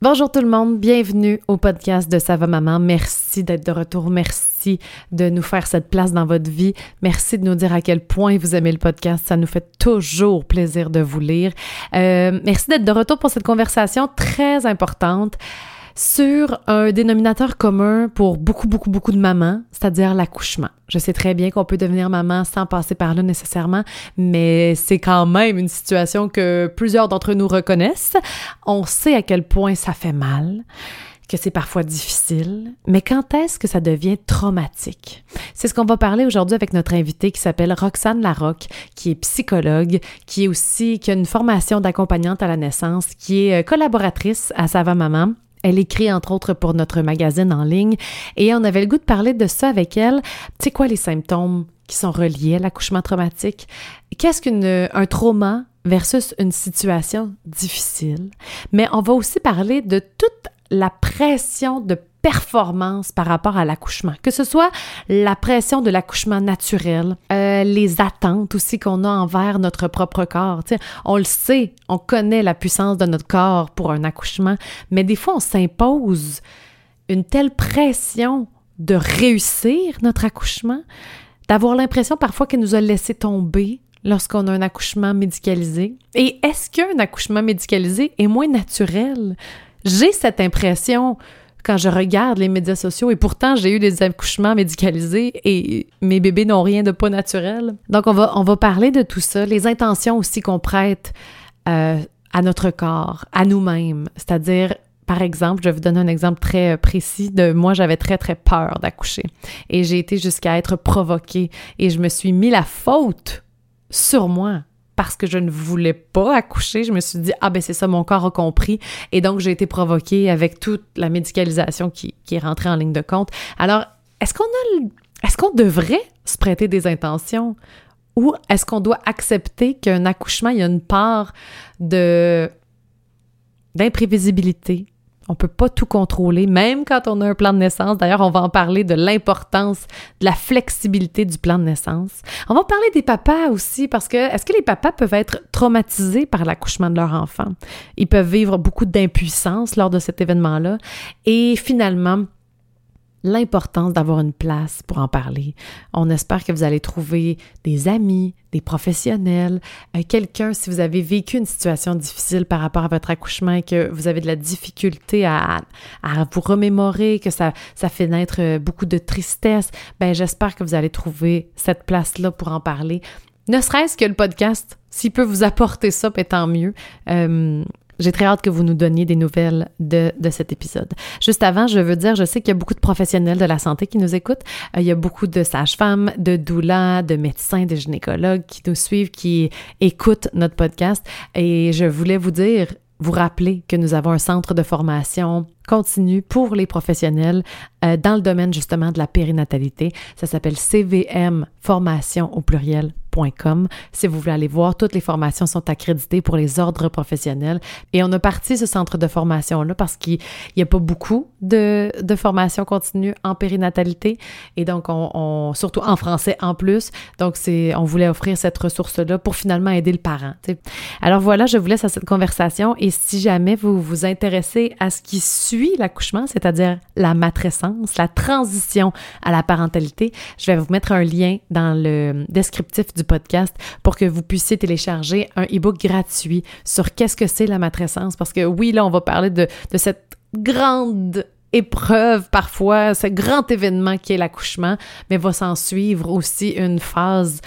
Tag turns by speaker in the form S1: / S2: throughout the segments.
S1: Bonjour tout le monde, bienvenue au podcast de Ça va maman. Merci d'être de retour, merci de nous faire cette place dans votre vie. Merci de nous dire à quel point vous aimez le podcast, ça nous fait toujours plaisir de vous lire. Euh, merci d'être de retour pour cette conversation très importante sur un dénominateur commun pour beaucoup, beaucoup, beaucoup de mamans, c'est-à-dire l'accouchement. Je sais très bien qu'on peut devenir maman sans passer par là nécessairement, mais c'est quand même une situation que plusieurs d'entre nous reconnaissent. On sait à quel point ça fait mal que c'est parfois difficile, mais quand est-ce que ça devient traumatique? C'est ce qu'on va parler aujourd'hui avec notre invitée qui s'appelle Roxane Larocque, qui est psychologue, qui est aussi, qui a une formation d'accompagnante à la naissance, qui est euh, collaboratrice à Sava Maman elle écrit entre autres pour notre magazine en ligne et on avait le goût de parler de ça avec elle. Tu sais quoi les symptômes qui sont reliés à l'accouchement traumatique? Qu'est-ce qu'un trauma versus une situation difficile? Mais on va aussi parler de toute la pression de performance par rapport à l'accouchement, que ce soit la pression de l'accouchement naturel, euh, les attentes aussi qu'on a envers notre propre corps. on le sait, on connaît la puissance de notre corps pour un accouchement, mais des fois on s'impose une telle pression de réussir notre accouchement, d'avoir l'impression parfois qu'elle nous a laissé tomber lorsqu'on a un accouchement médicalisé. Et est-ce qu'un accouchement médicalisé est moins naturel? J'ai cette impression quand je regarde les médias sociaux et pourtant j'ai eu des accouchements médicalisés et mes bébés n'ont rien de pas naturel. Donc on va on va parler de tout ça, les intentions aussi qu'on prête euh, à notre corps, à nous-mêmes, c'est-à-dire par exemple, je vais vous donner un exemple très euh, précis de moi, j'avais très, très peur d'accoucher. Et j'ai été jusqu'à être provoquée et je me suis mis la faute sur moi parce que je ne voulais pas accoucher, je me suis dit, ah ben c'est ça, mon corps a compris. Et donc, j'ai été provoquée avec toute la médicalisation qui, est rentrée en ligne de compte. Alors, est-ce qu'on a, est-ce devrait se prêter des intentions? Ou est-ce qu'on doit accepter qu'un accouchement, il y a une part d'imprévisibilité, on peut pas tout contrôler, même quand on a un plan de naissance. D'ailleurs, on va en parler de l'importance de la flexibilité du plan de naissance. On va parler des papas aussi, parce que est-ce que les papas peuvent être traumatisés par l'accouchement de leur enfant? Ils peuvent vivre beaucoup d'impuissance lors de cet événement-là. Et finalement, l'importance d'avoir une place pour en parler. On espère que vous allez trouver des amis, des professionnels, euh, quelqu'un si vous avez vécu une situation difficile par rapport à votre accouchement et que vous avez de la difficulté à, à vous remémorer, que ça, ça fait naître euh, beaucoup de tristesse, ben j'espère que vous allez trouver cette place-là pour en parler. Ne serait-ce que le podcast, s'il peut vous apporter ça, ben, tant mieux. Euh, j'ai très hâte que vous nous donniez des nouvelles de, de cet épisode. Juste avant, je veux dire, je sais qu'il y a beaucoup de professionnels de la santé qui nous écoutent. Euh, il y a beaucoup de sages-femmes, de doulas, de médecins, de gynécologues qui nous suivent, qui écoutent notre podcast. Et je voulais vous dire, vous rappeler que nous avons un centre de formation continue pour les professionnels euh, dans le domaine justement de la périnatalité. Ça s'appelle CVM Formation au pluriel si vous voulez aller voir, toutes les formations sont accréditées pour les ordres professionnels. Et on a parti ce centre de formation-là parce qu'il n'y a pas beaucoup de, de formations continues en périnatalité. Et donc, on, surtout en français en plus. Donc, on voulait offrir cette ressource-là pour finalement aider le parent. Alors voilà, je vous laisse à cette conversation. Et si jamais vous vous intéressez à ce qui suit l'accouchement, c'est-à-dire la matrescence, la transition à la parentalité, je vais vous mettre un lien dans le descriptif du podcast pour que vous puissiez télécharger un e-book gratuit sur qu'est-ce que c'est la matrescence. Parce que oui, là, on va parler de, de cette grande épreuve parfois, ce grand événement qui est l'accouchement, mais va s'en suivre aussi une phase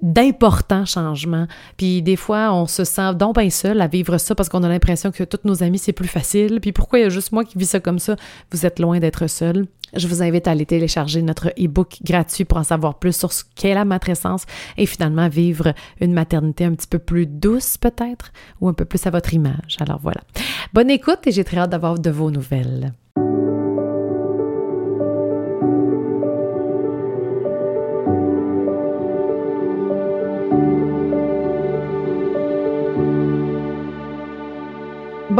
S1: d'importants changements. Puis des fois, on se sent donc bien seul à vivre ça parce qu'on a l'impression que tous nos amis, c'est plus facile. Puis pourquoi il y a juste moi qui vis ça comme ça? Vous êtes loin d'être seul. Je vous invite à aller télécharger notre e-book gratuit pour en savoir plus sur ce qu'est la matrescence et finalement vivre une maternité un petit peu plus douce peut-être ou un peu plus à votre image. Alors voilà. Bonne écoute et j'ai très hâte d'avoir de vos nouvelles.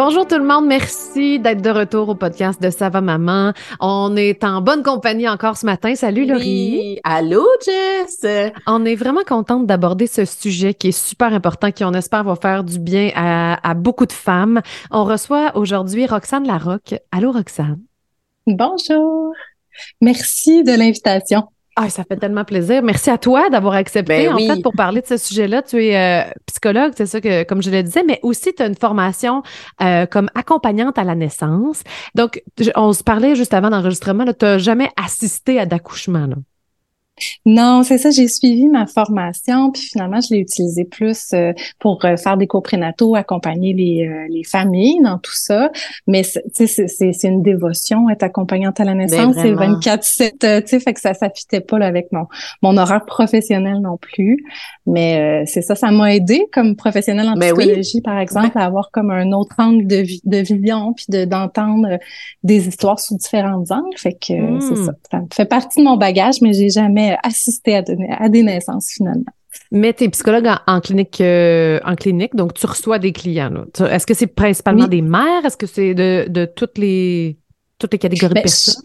S1: Bonjour tout le monde, merci d'être de retour au podcast de Sava Maman. On est en bonne compagnie encore ce matin. Salut Laurie.
S2: Oui. Allô Jess.
S1: On est vraiment contente d'aborder ce sujet qui est super important, qui on espère va faire du bien à, à beaucoup de femmes. On reçoit aujourd'hui Roxane Larocque. Allô Roxane.
S3: Bonjour. Merci de l'invitation.
S1: Ah, ça fait tellement plaisir. Merci à toi d'avoir accepté,
S2: Ben
S1: en
S2: oui.
S1: fait, pour parler de ce sujet-là. Tu es euh, psychologue, c'est ça que, comme je le disais, mais aussi tu as une formation euh, comme accompagnante à la naissance. Donc, on se parlait juste avant l'enregistrement, tu n'as jamais assisté à d'accouchement.
S3: Non, c'est ça, j'ai suivi ma formation, puis finalement, je l'ai utilisé plus euh, pour euh, faire des cours prénataux, accompagner les, euh, les familles dans tout ça. Mais c'est- une dévotion, être accompagnante à la naissance, c'est
S2: vraiment.
S3: 24-7, euh, tu sais, fait que ça s'affitait pas là, avec mon, mon horaire professionnel non plus. Mais euh, c'est ça, ça m'a aidé comme professionnelle en
S2: Ben oui.
S3: psychologie, par exemple, à avoir comme un autre angle de, vi- de vision, puis de- d'entendre des histoires sous différents angles. Fait que euh,
S1: Mm.
S3: c'est ça. Ça me fait partie de mon bagage, mais j'ai jamais assisté à, donner- à des naissances finalement.
S1: Mais tu es psychologue en, en clinique, euh, en clinique, donc tu reçois des clients. Est-ce que c'est principalement
S3: Oui.
S1: des mères? Est-ce que c'est de, de toutes les toutes les catégories
S3: Ben,
S1: de personnes?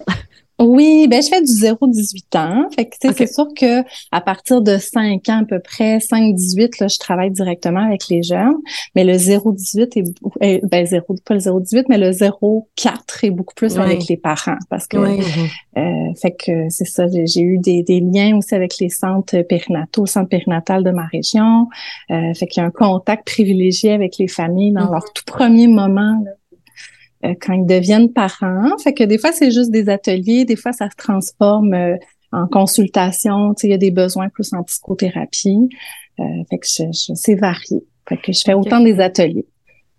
S3: Oui, ben je fais du 0-18 ans. Fait que tu sais,
S1: Ok.
S3: c'est sûr que à partir de 5 ans à peu près, 5-18, là, je travaille directement avec les jeunes. Mais le 0-18 est, euh, ben 0, pas le 0-18, mais le 0-4 est beaucoup plus avec les parents. Parce que. Euh, fait que c'est ça, j'ai eu des, des liens aussi avec les centres périnataux, le centre périnatal de ma région. Euh, fait qu'il y a un contact privilégié avec les familles dans
S2: Mhm.
S3: leur tout premier moment là, euh, quand ils deviennent parents. Fait que des fois, c'est juste des ateliers, des fois, ça se transforme euh, en consultation. Tu sais, il y a des besoins plus en psychothérapie. Euh, fait que je, je- c'est varié. Fait que je fais autant des ateliers.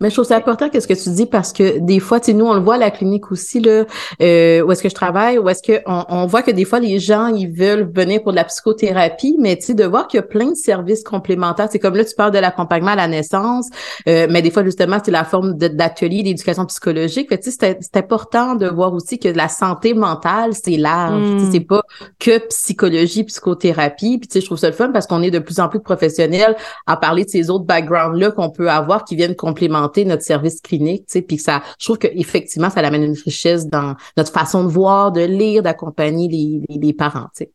S2: Mais je trouve ça important qu'est-ce que tu dis parce que des fois, tu sais, nous, on le voit à la clinique aussi, là, euh, où est-ce que je travaille, où est-ce que on, on voit que des fois, les gens, ils veulent venir pour de la psychothérapie, mais tu sais, de voir qu'il y a plein de services complémentaires. C'est comme là, tu parles de l'accompagnement à la naissance, euh, mais des fois, justement, c'est la forme d'atelier d'éducation psychologique. Fait tu sais, c'est c'est important de voir aussi que la santé mentale, c'est large.
S1: Mm.
S2: Tu sais, c'est pas que psychologie, psychothérapie. Puis, tu sais, je trouve ça le fun parce qu'on est de plus en plus de professionnels à parler de ces autres backgrounds-là qu'on peut avoir qui viennent complémenter notre service clinique, tu sais, puis que ça, je trouve qu'effectivement, ça amène une richesse dans notre façon de voir, de lire, d'accompagner les, les, les parents, tu sais.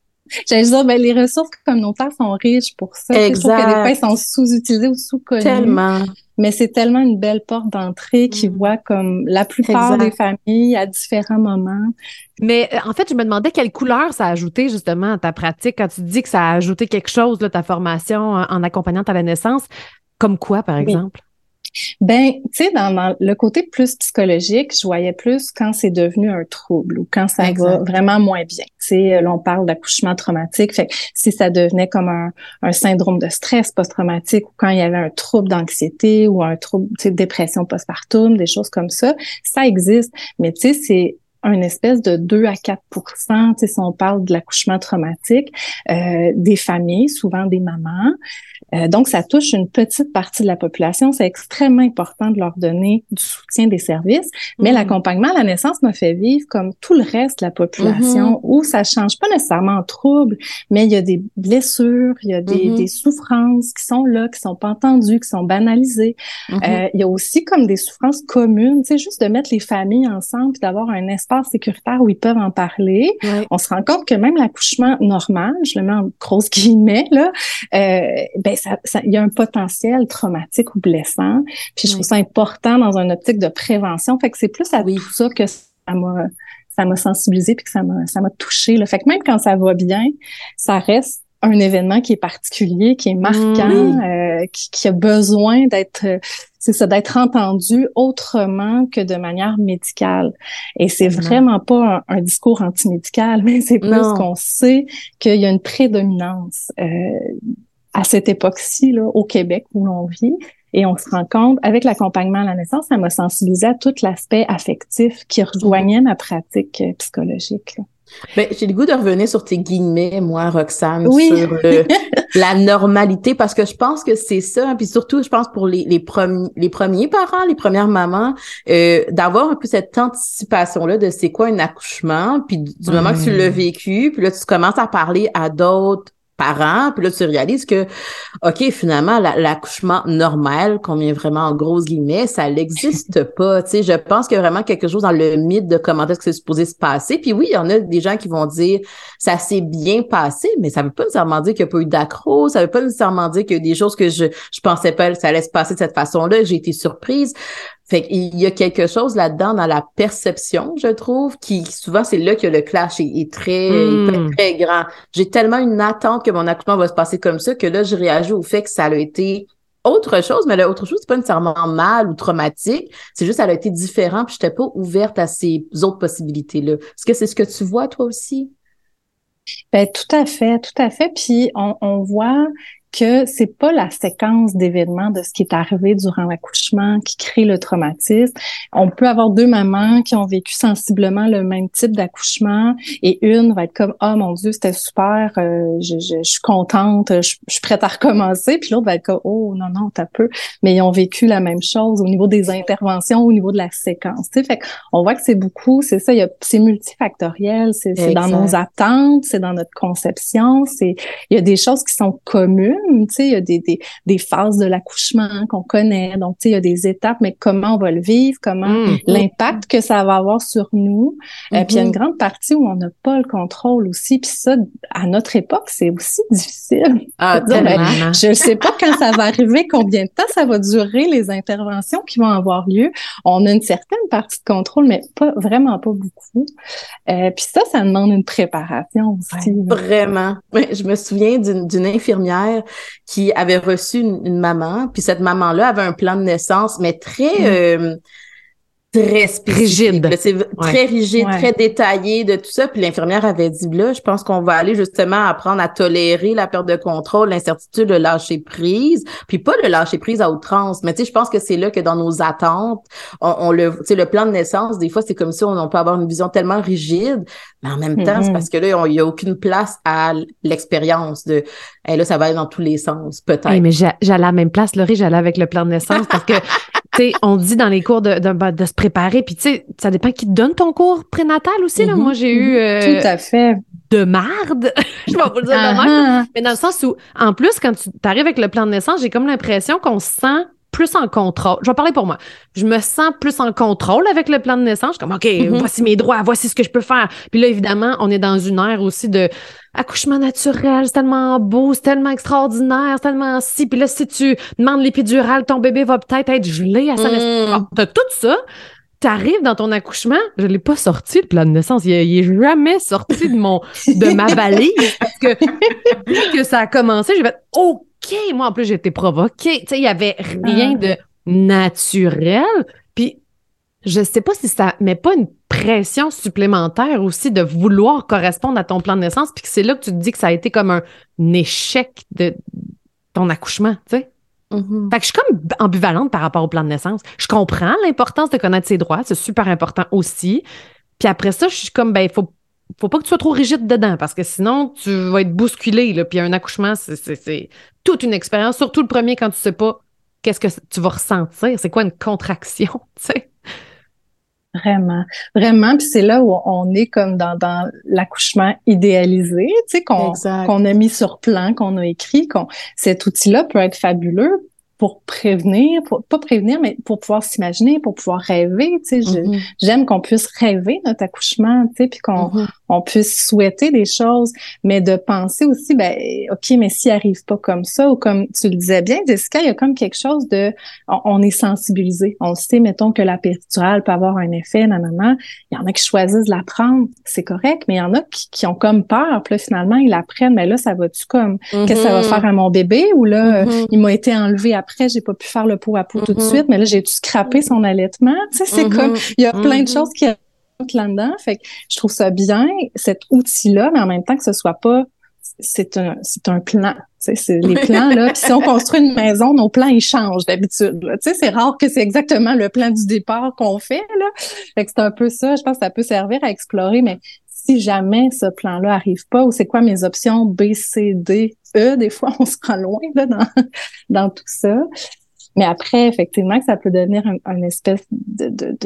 S3: J'allais dire, ben, les ressources communautaires sont riches pour ça. Sais, Je trouve que des fois, ils sont sous-utilisés ou sous-connus.
S2: Tellement.
S3: Mais c'est tellement une belle porte d'entrée qui
S1: Mm.
S3: voit comme la plupart
S2: Exact.
S3: des familles à différents moments.
S1: Mais euh, en fait, je me demandais quelle couleur ça a ajouté justement à ta pratique quand tu dis que ça a ajouté quelque chose, là, ta formation en, en accompagnante à la naissance. Comme quoi, par
S3: Oui. Ben, tu sais, dans, dans le côté plus psychologique, je voyais plus quand c'est devenu un trouble ou quand ça va vraiment moins bien. Tu sais, là, on parle d'accouchement traumatique. Fait que si ça devenait comme un, un syndrome de stress post-traumatique ou quand il y avait un trouble d'anxiété ou un trouble, tu sais, dépression postpartum, des choses comme ça, ça existe. Mais tu sais, c'est une espèce de 2 à 4 tu sais, si on parle de l'accouchement traumatique, euh, des familles, souvent des mamans. Euh, donc, ça touche une petite partie de la population. C'est extrêmement important de leur donner du soutien des services. Mais
S1: Mhm.
S3: l'accompagnement à la naissance m'a fait vivre comme tout le reste de la population où ça change pas nécessairement en trouble, mais il y a des blessures, il y a des,
S2: Mhm.
S3: des souffrances qui sont là, qui sont pas entendues, qui sont banalisées. Euh, il y a aussi comme des souffrances communes, sais, juste de mettre les familles ensemble puis d'avoir un espace sécuritaire où ils peuvent en parler.
S2: Ouais.
S3: On se rend compte que même l'accouchement normal, je le mets en grosses guillemets, là, euh, ben ça, ça- il y a un potentiel traumatique ou blessant. Puis je trouve ça important dans une optique de prévention. Fait que c'est plus à
S2: Oui.
S3: tout ça que ça m'a ça m'a sensibilisé puis que ça m'a ça m'a touché. Fait que même quand ça va bien, ça reste un événement qui est particulier, qui est marquant,
S2: Oui.
S3: euh, qui, qui a besoin d'être euh, c'est ça, d'être entendu autrement que de manière médicale. Et c'est vraiment pas un, un discours antimédical, mais c'est plus qu'on sait qu'il y a une prédominance euh, à cette époque-ci, là, au Québec où l'on vit. Et on se rend compte, avec l'accompagnement à la naissance, ça m'a sensibilisé à tout l'aspect affectif qui rejoignait ma pratique euh, psychologique. là.
S2: Ben, j'ai le goût de revenir sur tes guillemets, moi, Roxane,
S3: Oui.
S2: sur le- la normalité, parce que je pense que c'est ça. hein, Puis surtout, je pense pour les, les, premiers, les premiers parents, les premières mamans, euh, d'avoir un peu cette anticipation-là de c'est quoi un accouchement, puis du moment que tu l'as vécu, puis là, tu commences à parler à d'autres parent, puis là, tu réalises que, OK, finalement, l'accouchement normal, qu'on met vraiment en grosses guillemets, ça n'existe pas. Tu sais, je pense qu'il y a vraiment quelque chose dans le mythe de comment est-ce que c'est supposé se passer. Puis oui, il y en a des gens qui vont dire ça s'est bien passé, mais ça veut pas nécessairement dire qu'il n'y a pas eu d'accro, ça veut pas nécessairement dire qu'il y a des choses que je, je pensais pas ça allait se passer de cette façon-là, j'ai été surprise. Fait qu'il y a quelque chose là-dedans dans la perception, je trouve, qui souvent c'est là que le clash est, très, hmm. très grand. J'ai tellement une attente que mon accouchement va se passer comme ça que là, je réagis au fait que ça a été autre chose, mais l'autre chose, c'est pas nécessairement mal ou traumatique. C'est juste, elle a été différent, puis j'étais pas ouverte à ces autres possibilités-là. Est-ce que c'est ce que tu vois, toi aussi?
S3: Ben, tout à fait, tout à fait. Puis on, on voit que c'est pas la séquence d'événements de ce qui est arrivé durant l'accouchement qui crée le traumatisme. On peut avoir deux mamans qui ont vécu sensiblement le même type d'accouchement et une va être comme oh mon dieu c'était super, euh, je, je, je, suis contente, je, je, suis prête à recommencer, puis l'autre va être comme oh non non t'as peu, mais ils ont vécu la même chose au niveau des interventions, au niveau de la séquence. Tu sais, fait on voit que c'est beaucoup, c'est ça, il y a c'est multifactoriel, c'est dans nos attentes, c'est dans notre conception, c'est il y a des choses qui sont communes tu sais, il y a des, des, des phases de l'accouchement qu'on connaît, donc tu sais, il y a des étapes, mais comment on va le vivre, comment mm. l'impact que ça va avoir sur nous? Euh, puis il y a une mm-hmm. grande partie où on n'a pas le contrôle aussi, puis ça, à notre époque, c'est aussi difficile.
S2: Ah, ben,
S3: je ne sais pas quand ça va arriver, combien de temps ça va durer, les interventions qui vont avoir lieu. On a une certaine partie de contrôle, mais pas vraiment pas beaucoup. Euh, puis ça, ça demande une préparation aussi.
S2: vraiment. je me souviens d'une infirmière qui avait reçu une, maman, puis cette maman-là avait un plan de naissance, mais très... Mm. Euh, très spécifique. Rigide. C'est très rigide, très détaillé de tout ça. Puis l'infirmière avait dit, là, je pense qu'on va aller justement apprendre à tolérer la perte de contrôle, l'incertitude, le lâcher prise. Puis pas le lâcher prise à outrance. Mais tu sais, je pense que c'est là que dans nos attentes, on, le, tu sais, le plan de naissance, des fois, c'est comme si on, peut avoir une vision tellement rigide. Mais en même temps, c'est mm-hmm. parce que là, il y a aucune place à l'expérience de, et là, ça va aller dans tous les sens, peut-être.
S1: mais j'allais à la même place, Laurie, j'allais avec le plan de naissance parce que, on dit dans les cours de, de, de se préparer, puis tu sais, ça dépend qui te donne ton cours prénatal aussi, là. Mm-hmm. Moi, j'ai eu...
S3: Euh, Tout à fait.
S1: De marde, je vais vous le dire de même. Mais dans le sens où, en plus, quand tu arrives avec le plan de naissance, j'ai comme l'impression qu'on se sent plus en contrôle. Je vais parler pour moi. Je me sens plus en contrôle avec le plan de naissance. Je suis comme, OK, mm-hmm. voici mes droits, voici ce que je peux faire. Puis là, évidemment, on est dans une ère aussi de accouchement naturel, c'est tellement beau, c'est tellement extraordinaire, c'est tellement si. Puis là, si tu demandes l'épidurale, ton bébé va peut-être être gelé à sa naissance. Mm. T'as tout ça. T'arrives dans ton accouchement, je l'ai pas sorti le plan de naissance, il, est jamais sorti de mon de ma valise parce que que ça a commencé, j'ai fait OK, moi en plus j'ai été provoquée, tu sais il y avait rien ah. de naturel. Je sais pas si ça met pas une pression supplémentaire aussi de vouloir correspondre à ton plan de naissance, puis que c'est là que tu te dis que ça a été comme un, échec de ton accouchement, tu sais. Mm-hmm. Fait que je suis comme ambivalente par rapport au plan de naissance. Je comprends l'importance de connaître ses droits, c'est super important aussi. Puis après ça, je suis comme, ben, il faut, faut pas que tu sois trop rigide dedans parce que sinon, tu vas être bousculé. Là. Puis un accouchement, c'est toute une expérience, surtout le premier quand tu sais pas qu'est-ce que tu vas ressentir. C'est quoi une contraction, tu sais?
S3: Vraiment, vraiment. Puis c'est là où on est comme dans, dans l'accouchement idéalisé, tu sais, qu'on qu'on a mis sur plan, qu'on a écrit, qu'on cet outil-là peut être fabuleux pour prévenir, pour, pas prévenir, mais pour pouvoir s'imaginer, pour pouvoir rêver. Tu sais, mm-hmm. j'aime qu'on puisse rêver notre accouchement, tu sais, puis qu'on mm-hmm. on puisse souhaiter des choses, mais de penser aussi, ben, ok, mais s'il arrive pas comme ça ou comme tu le disais bien, Jessica, il y a comme quelque chose de, on, est sensibilisé, on sait, mettons que la péridurale peut avoir un effet, nanana. Il y en a qui choisissent de la prendre, c'est correct, mais il y en a qui, ont comme peur, puis là finalement ils la prennent, mais là ça va-tu comme, qu'est-ce que ça va mm-hmm. faire à mon bébé? Ou là il m'a été enlevé après après, j'ai pas pu faire le pot à pot tout de mm-hmm. suite, mais là, j'ai dû scraper son allaitement. Tu sais, c'est mm-hmm. comme, il y a plein de mm-hmm. choses qui rentrent là-dedans. Fait que je trouve ça bien, cet outil-là, mais en même temps que ce soit pas c'est un c'est un plan tu sais les plans là si on construit une maison nos plans ils changent d'habitude tu sais c'est rare que c'est exactement le plan du départ qu'on fait là fait que c'est un peu ça je pense que ça peut servir à explorer mais si jamais ce plan-là arrive pas, ou c'est quoi mes options B, C, D, E, des fois on se rend loin là, dans, dans tout ça. Mais après, effectivement, que ça peut devenir un, espèce de, de,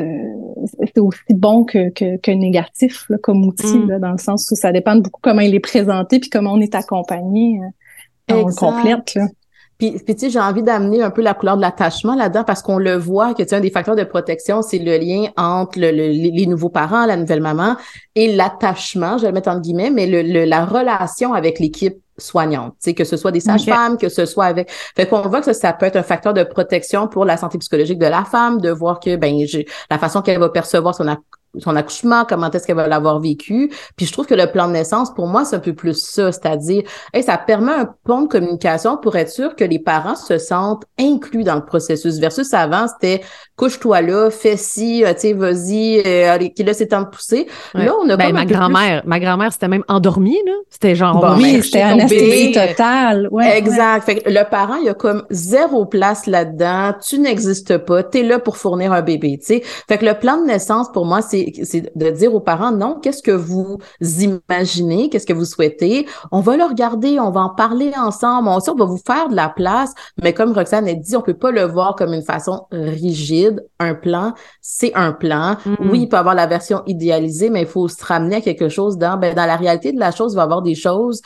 S3: c'est aussi bon que, que, négatif là, comme outil, mm. là, dans le sens où ça dépend beaucoup comment il est présenté puis comment on est accompagné. Euh, on le complète. Là.
S2: Puis, puis tu sais, j'ai envie d'amener un peu la couleur de l'attachement là-dedans parce qu'on le voit que tu un des facteurs de protection, c'est le lien entre le, les nouveaux parents, la nouvelle maman et l'attachement, je vais le mettre entre guillemets, mais le, la relation avec l'équipe soignante, tu sais, que ce soit des sages-femmes, que ce soit avec. Fait qu'on voit que ça, ça, peut être un facteur de protection pour la santé psychologique de la femme, de voir que ben la façon qu'elle va percevoir son son accouchement, comment est-ce qu'elle va l'avoir vécu. Puis je trouve que le plan de naissance, pour moi, c'est un peu plus ça, c'est-à-dire, hey, ça permet un pont de communication pour être sûr que les parents se sentent inclus dans le processus. Versus avant, c'était couche-toi là, fais ci, euh, tu sais, vas-y, euh, là, c'est temps de pousser. Là, on a
S1: ben, ma grand-mère, ma grand-mère, c'était même endormie, là. C'était genre,
S3: bon, oui, c'était anesthésie totale. Ouais,
S2: exact. Fait que le parent, il y a comme zéro place là-dedans. Tu n'existes pas. Tu es là pour fournir un bébé, tu sais. Fait que le plan de naissance, pour moi, c'est c'est de dire aux parents, non, qu'est-ce que vous imaginez, qu'est-ce que vous souhaitez? On va le regarder, on va en parler ensemble, on, on va vous faire de la place, mais comme Roxane a dit, on peut pas le voir comme une façon rigide. Un plan, c'est un plan. Mm-hmm. Oui, il peut avoir la version idéalisée, mais il faut se ramener à quelque chose dans, ben, dans la réalité de la chose, il va y avoir des choses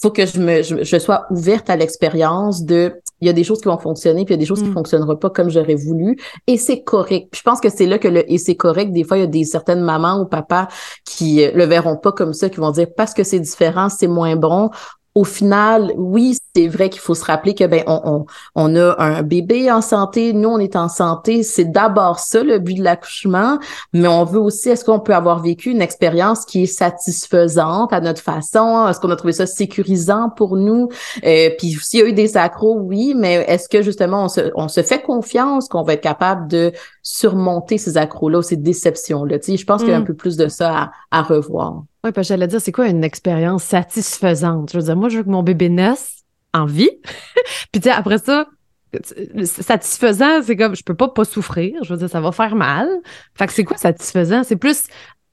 S2: faut que je me je, sois ouverte à l'expérience de il y a des choses qui vont fonctionner puis il y a des choses qui mm. fonctionneront pas comme j'aurais voulu et c'est correct. je pense que c'est là que le et c'est correct des fois il y a des certaines mamans ou papas qui euh, le verront pas comme ça qui vont dire parce que c'est différent, c'est moins bon, au final, oui, c'est vrai qu'il faut se rappeler que ben on, on, a un bébé en santé, nous on est en santé, c'est d'abord ça le but de l'accouchement, mais on veut aussi est-ce qu'on peut avoir vécu une expérience qui est satisfaisante à notre façon, est-ce qu'on a trouvé ça sécurisant pour nous, euh, puis s'il y a eu des accros, oui, mais est-ce que justement on se, on se fait confiance qu'on va être capable de surmonter ces accros-là, ces déceptions-là, tu sais, je pense qu'il y a un mm. peu plus de ça à, à revoir.
S1: Oui, parce que j'allais dire, c'est quoi une expérience satisfaisante? Je veux dire, moi, je veux que mon bébé naisse en vie. Puis, tu sais, après ça, satisfaisant, c'est comme, je peux pas pas souffrir. Je veux dire, ça va faire mal. Fait que c'est quoi satisfaisant? C'est plus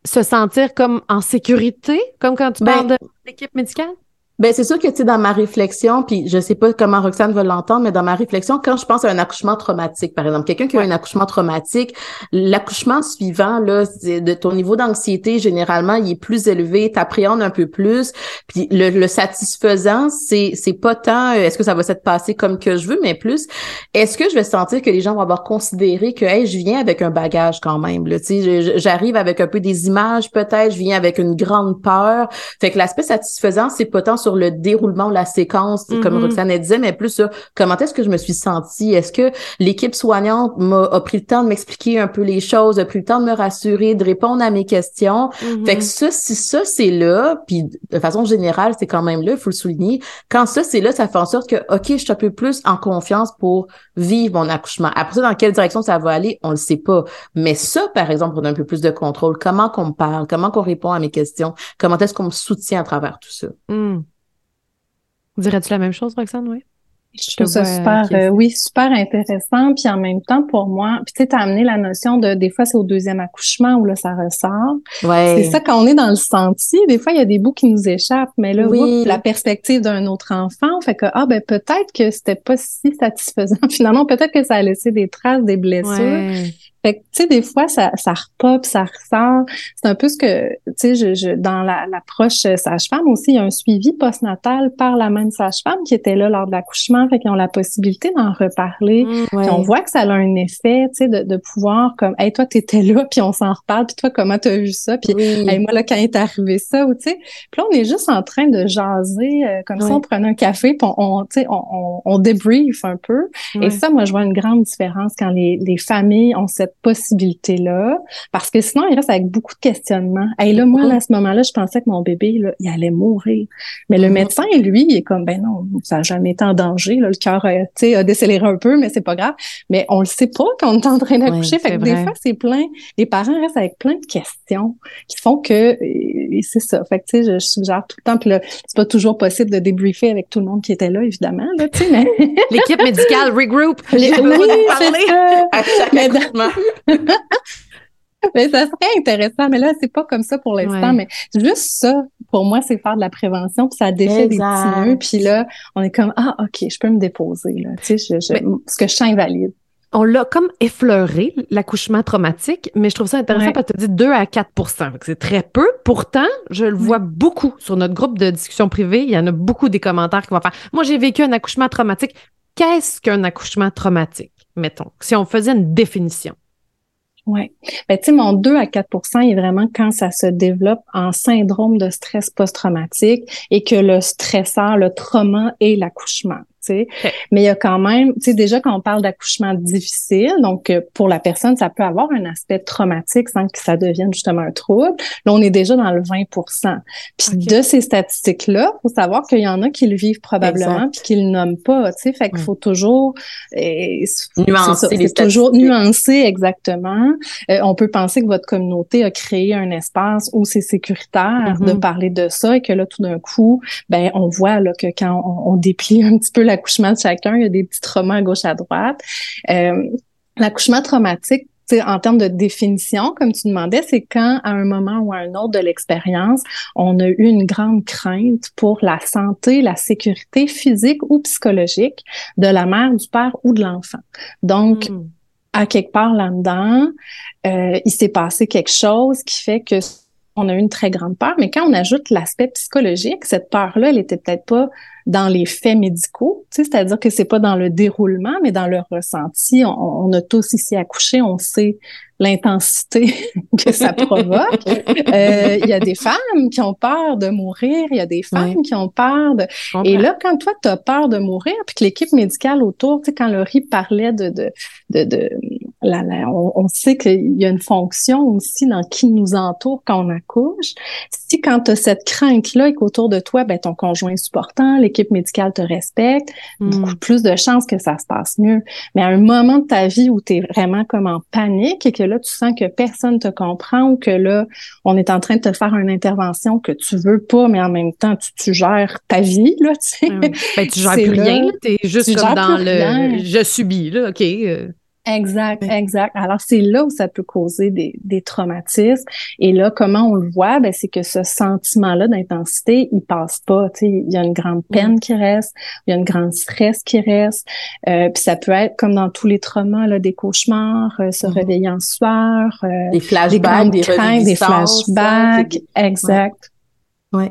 S1: se sentir comme en sécurité, comme quand tu ben, parles de l'équipe médicale?
S2: Ben c'est sûr que tu sais dans ma réflexion, puis je sais pas comment Roxane va l'entendre, mais dans ma réflexion, quand je pense à un accouchement traumatique, par exemple, quelqu'un qui a un accouchement traumatique, l'accouchement suivant là, de ton niveau d'anxiété généralement, il est plus élevé, t'appréhendes un peu plus, puis le, satisfaisant, c'est c'est pas tant euh, est-ce que ça va s'être passé comme que je veux, mais plus est-ce que je vais sentir que les gens vont avoir considéré que hey, je viens avec un bagage quand même, là, tu sais, j'arrive avec un peu des images peut-être, je viens avec une grande peur, fait que l'aspect satisfaisant, c'est pas tant sur le déroulement, la séquence, comme mm-hmm. Roxane disait, mais plus sur comment est-ce que je me suis sentie? Est-ce que l'équipe soignante m'a a pris le temps de m'expliquer un peu les choses, a pris le temps de me rassurer, de répondre à mes questions? Mm-hmm. Fait que ça, si ça c'est là, puis de façon générale, c'est quand même là, il faut le souligner. Quand ça c'est là, ça fait en sorte que ok, je suis un peu plus en confiance pour vivre mon accouchement. Après ça, dans quelle direction ça va aller, on le sait pas. Mais ça, par exemple, on a un peu plus de contrôle. Comment qu'on me parle, comment qu'on répond à mes questions, comment est-ce qu'on me soutient à travers tout ça?
S1: Mm. Dirais-tu la même chose, Roxane, oui?
S3: Je trouve ça super, euh, oui, super intéressant. Puis en même temps, pour moi, puis tu sais, t'as amené la notion de, des fois, c'est au deuxième accouchement où là, ça ressort.
S2: Ouais.
S3: C'est ça, quand on est dans le sentier, des fois, il y a des bouts qui nous échappent. Mais là, oui. la perspective d'un autre enfant fait que, ah, ben, peut-être que c'était pas si satisfaisant. Finalement, peut-être que ça a laissé des traces, des blessures. Fait que, tu sais, des fois, ça, ça repop, ça ressort. C'est un peu ce que, tu sais, je, je, dans l'approche sage-femme aussi, il y a un suivi postnatal par la même sage-femme qui était là lors de l'accouchement. Fait qu'ils ont la possibilité d'en reparler. Mmh, on voit que ça a un effet, tu sais, de, de pouvoir comme, hey, toi, t'étais là, puis on s'en reparle, puis toi, comment t'as vu ça? Puis, hey, moi, là, quand est arrivé ça, ou tu sais, puis là, on est juste en train de jaser, euh, comme ça, on prenait un café, puis on, tu sais, on, on, on, débrief un peu. Et ça, moi, je vois une grande différence quand les, les familles ont cette possibilité-là, parce que sinon, il reste avec beaucoup de questionnements. Et là, moi, à ce moment-là, je pensais que mon bébé, là, il allait mourir. Mais le mm-hmm. médecin, lui, il est comme, ben non, ça n'a jamais été en danger. Là, le cœur a décéléré un peu, mais c'est pas grave. Mais on le sait pas quand on est en train d'accoucher. fait que des fois, c'est plein, les parents restent avec plein de questions qui font que c'est ça. Fait que, tu sais, je, suggère tout le temps, puis là, c'est pas toujours possible de débriefer avec tout le monde qui était là, évidemment, là, mais...
S1: L'équipe médicale regroup.
S3: Les, oui, c'est ça. À chaque mais, mais ça serait intéressant. Mais là, c'est pas comme ça pour l'instant. Mais juste ça, pour moi, c'est faire de la prévention, puis ça défait des petits nœuds, puis là, on est comme, ah, OK, je peux me déposer, là. Tu sais, je, ce que je sens invalide
S1: on l'a comme effleuré, l'accouchement traumatique, mais je trouve ça intéressant parce que tu dis 2 à 4% C'est très peu. Pourtant, je le vois beaucoup sur notre groupe de discussion privée. Il y en a beaucoup des commentaires qui vont faire Moi, j'ai vécu un accouchement traumatique. Qu'est-ce qu'un accouchement traumatique, mettons, si on faisait une définition?
S3: Oui. Ben, tu sais, mon 2 à 4% est vraiment quand ça se développe en syndrome de stress post-traumatique et que le stresseur, le trauma est l'accouchement. Mais il y a quand même, tu sais, déjà quand on parle d'accouchement difficile, donc euh, pour la personne, ça peut avoir un aspect traumatique sans que ça devienne justement un trouble. Là, on est déjà dans le 20% Puis de ces statistiques-là, faut savoir qu'il y en a qui le vivent probablement puis qui le nomment pas, tu sais. Fait qu'il faut toujours
S2: euh, nuancer
S3: C'est toujours nuancer exactement. Euh, on peut penser que votre communauté a créé un espace où c'est sécuritaire de mm-hmm. parler de ça et que là, tout d'un coup, ben on voit là que quand on, on déplie un petit peu la l'accouchement de chacun. Il y a des petits traumas à gauche à droite. Euh, l'accouchement traumatique, en termes de définition, comme tu demandais, c'est quand, à un moment ou à un autre de l'expérience, on a eu une grande crainte pour la santé, la sécurité physique ou psychologique de la mère, du père ou de l'enfant. Donc, hmm. à quelque part là-dedans, euh, il s'est passé quelque chose qui fait que on a eu une très grande peur, mais quand on ajoute l'aspect psychologique, cette peur-là, elle était peut-être pas dans les faits médicaux, tu sais, c'est-à-dire que c'est pas dans le déroulement, mais dans le ressenti. On, on a tous ici accouché, on sait l'intensité que ça provoque. Euh, il y a des femmes qui ont peur de mourir, il y a des femmes qui ont peur de... Et là, quand toi, tu as peur de mourir, puis que l'équipe médicale autour, tu sais, quand Laurie parlait de... de, de, de la, on, sait qu'il y a une fonction aussi dans qui nous entoure quand on accouche. Si quand tu as cette crainte-là et qu'autour de toi, ben, ton conjoint est supportant, l'équipe médicale te respecte, hmm. beaucoup plus de chances que ça se passe mieux. Mais à un moment de ta vie où tu es vraiment comme en panique et que là, tu sens que personne te comprend ou que là, on est en train de te faire une intervention que tu veux pas, mais en même temps, tu, gères ta vie, là, tu sais.
S1: Ben, tu gères plus rien, t'es juste comme dans le « je subis », là, OK.
S3: Exact, exact. Alors, c'est là où ça peut causer des, des traumatismes. Et là, comment on le voit? Ben, c'est que ce sentiment-là d'intensité, il passe pas. Il y a une grande peine qui reste, il y a une grande stress qui reste. Euh, puis ça peut être comme dans tous les traumas, là, des cauchemars, euh, se mm-hmm. réveiller en sueur, euh,
S2: des flashbacks, des,
S3: craintes, des flashbacks. Exact.
S1: Ouais,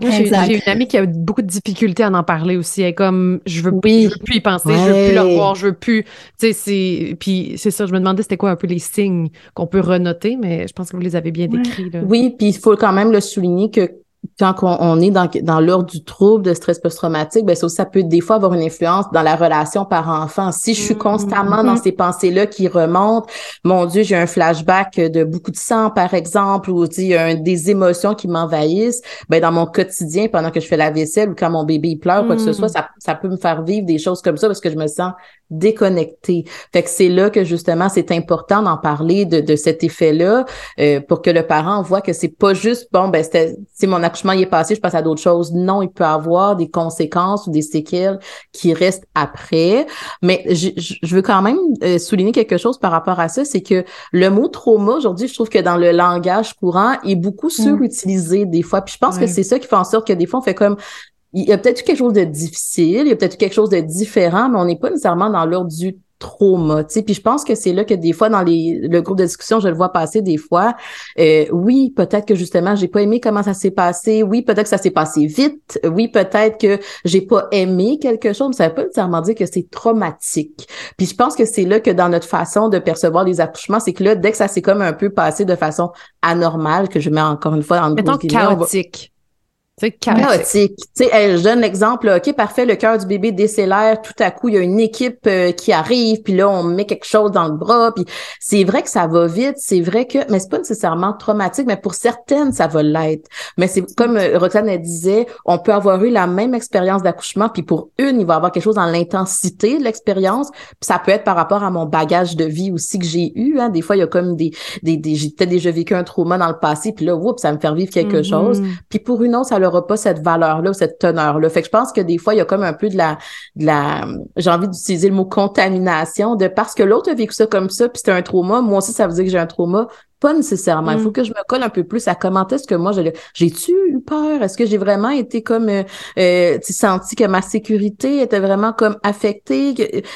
S1: j'ai une amie qui a beaucoup de difficultés à en parler aussi. Elle est comme, je veux, plus y penser, je veux plus le revoir, je veux plus. Tu sais, c'est. Puis c'est ça, je me demandais c'était quoi un peu les signes qu'on peut renoter, mais je pense que vous les avez bien décrits. Là.
S2: Oui, puis il faut quand même le souligner que quand on, est dans, dans l'ordre du trouble de stress post-traumatique, ben ça, ça peut des fois avoir une influence dans la relation par-enfant. Si je suis constamment dans mm-hmm. ces pensées-là qui remontent, mon Dieu, j'ai un flashback de beaucoup de sang, par exemple, ou a des émotions qui m'envahissent, ben dans mon quotidien, pendant que je fais la vaisselle ou quand mon bébé pleure, quoi que ce soit, mm. ça, ça peut me faire vivre des choses comme ça parce que je me sens déconnecté. Fait que c'est là que justement c'est important d'en parler de, de cet effet-là euh, pour que le parent voit que c'est pas juste bon ben c'était si mon accouchement y est passé, je passe à d'autres choses. Non, il peut avoir des conséquences ou des séquelles qui restent après. Mais je, veux quand même euh, souligner quelque chose par rapport à ça, c'est que le mot trauma aujourd'hui, je trouve que dans le langage courant est beaucoup mm. surutilisé des fois. Puis je pense que c'est ça qui fait en sorte que des fois on fait comme il y a peut-être quelque chose de difficile, il y a peut-être quelque chose de différent, mais on n'est pas nécessairement dans l'ordre du trauma, tu sais. Puis je pense que c'est là que des fois dans les le groupe de discussion, je le vois passer des fois. Euh, oui, peut-être que justement j'ai pas aimé comment ça s'est passé. Oui, peut-être que ça s'est passé vite. Oui, peut-être que j'ai pas aimé quelque chose. Mais ça veut pas nécessairement dire que c'est traumatique. Puis je pense que c'est là que dans notre façon de percevoir les accouchements, c'est que là dès que ça s'est comme un peu passé de façon anormale, que je mets encore une fois en
S1: Mettons chaotique.
S2: C'est chaotique. Tu sais, je donne l'exemple, OK, parfait, le cœur du bébé décélère, tout à coup, il y a une équipe euh, qui arrive, puis là, on met quelque chose dans le bras, puis c'est vrai que ça va vite, c'est vrai que, mais c'est pas nécessairement traumatique, mais pour certaines, ça va l'être. Mais c'est comme euh, Roxane disait, on peut avoir eu la même expérience d'accouchement, puis pour une, il va y avoir quelque chose dans l'intensité de l'expérience, puis ça peut être par rapport à mon bagage de vie aussi que j'ai eu, hein. Des fois, il y a comme des, des, des j'ai peut-être déjà vécu un trauma dans le passé, puis là, oups, ça me fait vivre quelque mm-hmm. chose. Puis pour une autre, ça n'aura pas cette valeur-là ou cette teneur-là. Fait que je pense que des fois, il y a comme un peu de la, de la, j'ai envie d'utiliser le mot contamination de parce que l'autre a vécu ça comme ça, puis c'était un trauma. Moi aussi, ça veut dire que j'ai un trauma pas nécessairement. Il faut mm. que je me colle un peu plus à comment est-ce que moi, j'ai-tu eu peur? Est-ce que j'ai vraiment été comme, euh, euh senti que ma sécurité était vraiment comme affectée?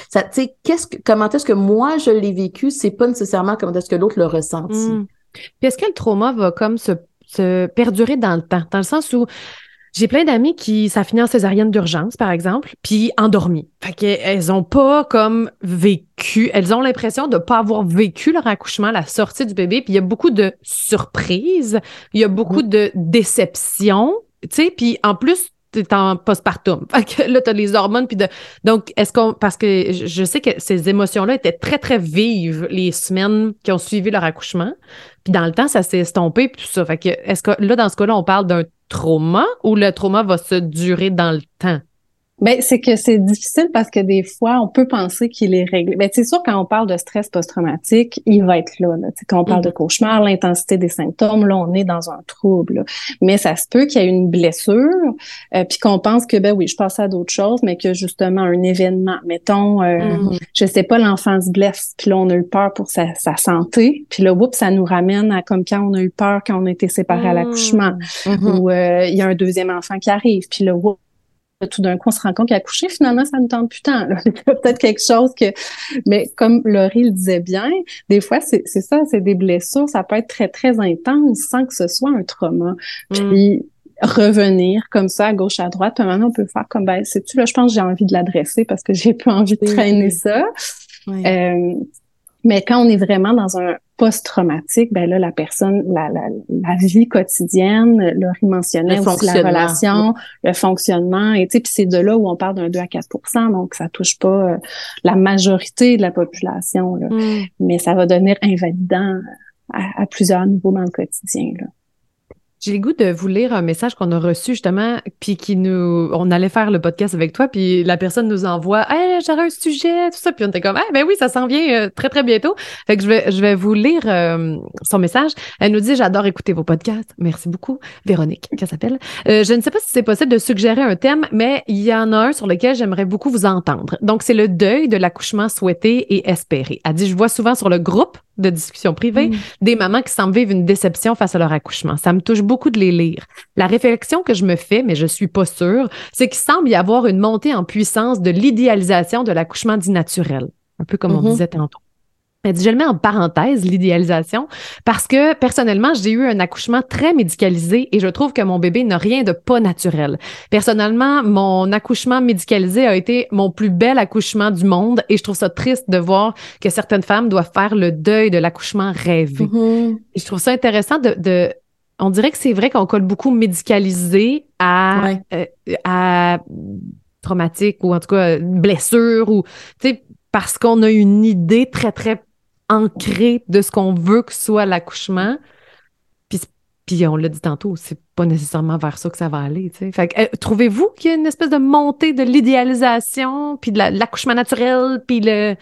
S2: Ça, tu sais, qu'est-ce que, comment est-ce que moi, je l'ai vécu? C'est pas nécessairement comment est-ce que l'autre le ressenti. Mm.
S1: Puis est-ce que le trauma va comme se perdurer dans le temps? Dans le sens où, j'ai plein d'amis qui, ça finit en césarienne d'urgence, par exemple, puis endormies. Fait qu'elles ont pas comme vécu, elles ont l'impression de pas avoir vécu leur accouchement, la sortie du bébé, puis il y a beaucoup de surprises, il y a beaucoup mm. de déceptions, tu sais, puis en plus, t'es en postpartum. Fait que là, t'as les hormones, puis de... Donc, est-ce qu'on... Parce que je sais que ces émotions-là étaient très, très vives les semaines qui ont suivi leur accouchement. Puis dans le temps, ça s'est estompé, puis tout ça. Fait que, est-ce que là, dans ce cas-là, on parle d'un trauma ou le trauma va se durer dans le temps?
S3: Ben, c'est que c'est difficile parce que des fois, on peut penser qu'il est réglé. Ben, c'est sûr, quand on parle de stress post-traumatique, il va être là. là. Quand on parle de mm-hmm. cauchemar, l'intensité des symptômes, là, on est dans un trouble. Mais ça se peut qu'il y ait une blessure, euh, puis qu'on pense que, ben oui, je passe à d'autres choses, mais que justement, un événement, mettons, euh, mm-hmm. je sais pas, l'enfant se blesse, puis là, on a eu peur pour sa, santé, puis là, oups, ça nous ramène à comme quand on a eu peur quand on a été séparés à l'accouchement, mm-hmm. ou euh, il y a un deuxième enfant qui arrive, puis là, oups, tout d'un coup, on se rend compte qu'accoucher, finalement, ça ne tente plus tant. peut-être quelque chose que... Mais comme Laurie le disait bien, des fois, c'est ça, c'est des blessures, ça peut être très, très intense sans que ce soit un trauma. Mm. Puis revenir comme ça à gauche à droite, maintenant on peut faire comme ben c'est tu là je pense que j'ai envie de l'adresser parce que j'ai plus envie de traîner ça. Euh, mais quand on est vraiment dans un post-traumatique, ben là, la personne, la, la, la vie quotidienne, Laurie mentionnait aussi la relation, le fonctionnement, et puis c'est de là où on parle d'un 2 à 4% donc ça touche pas euh, la majorité de la population, là. Mm. mais ça va devenir invalidant à, à, plusieurs niveaux dans le quotidien. Là.
S1: J'ai le goût de vous lire un message qu'on a reçu justement, puis qui nous, on allait faire le podcast avec toi, puis la personne nous envoie, hey, j'aurais un sujet, tout ça, puis on était comme, ah ben oui, ça s'en vient euh, très très bientôt. Fait que je vais, je vais vous lire euh, son message. Elle nous dit, j'adore écouter vos podcasts. Merci beaucoup, Véronique, qu'elle s'appelle. Euh, je ne sais pas si c'est possible de suggérer un thème, mais il y en a un sur lequel j'aimerais beaucoup vous entendre. Donc c'est le deuil de l'accouchement souhaité et espéré. Elle dit, je vois souvent sur le groupe de discussion privée, mm. des mamans qui semblent vivre une déception face à leur accouchement. Ça me touche beaucoup de les lire. La réflexion que je me fais, mais je suis pas sûre, c'est qu'il semble y avoir une montée en puissance de l'idéalisation de l'accouchement dit naturel. Un peu comme on mm-hmm. disait tantôt. Je le mets en parenthèse, l'idéalisation, parce que personnellement, j'ai eu un accouchement très médicalisé et je trouve que mon bébé n'a rien de pas naturel. Personnellement, mon accouchement médicalisé a été mon plus bel accouchement du monde et je trouve ça triste de voir que certaines femmes doivent faire le deuil de l'accouchement rêvé. Mm-hmm. Et je trouve ça intéressant de, de on dirait que c'est vrai qu'on colle beaucoup médicalisé à, euh, à traumatique ou en tout cas blessure ou tu sais parce qu'on a une idée très très ancré de ce qu'on veut que soit l'accouchement. Puis, puis on l'a dit tantôt, c'est pas nécessairement vers ça que ça va aller. Fait que, euh, trouvez-vous qu'il y a une espèce de montée de l'idéalisation, puis de l'accouchement naturel, puis le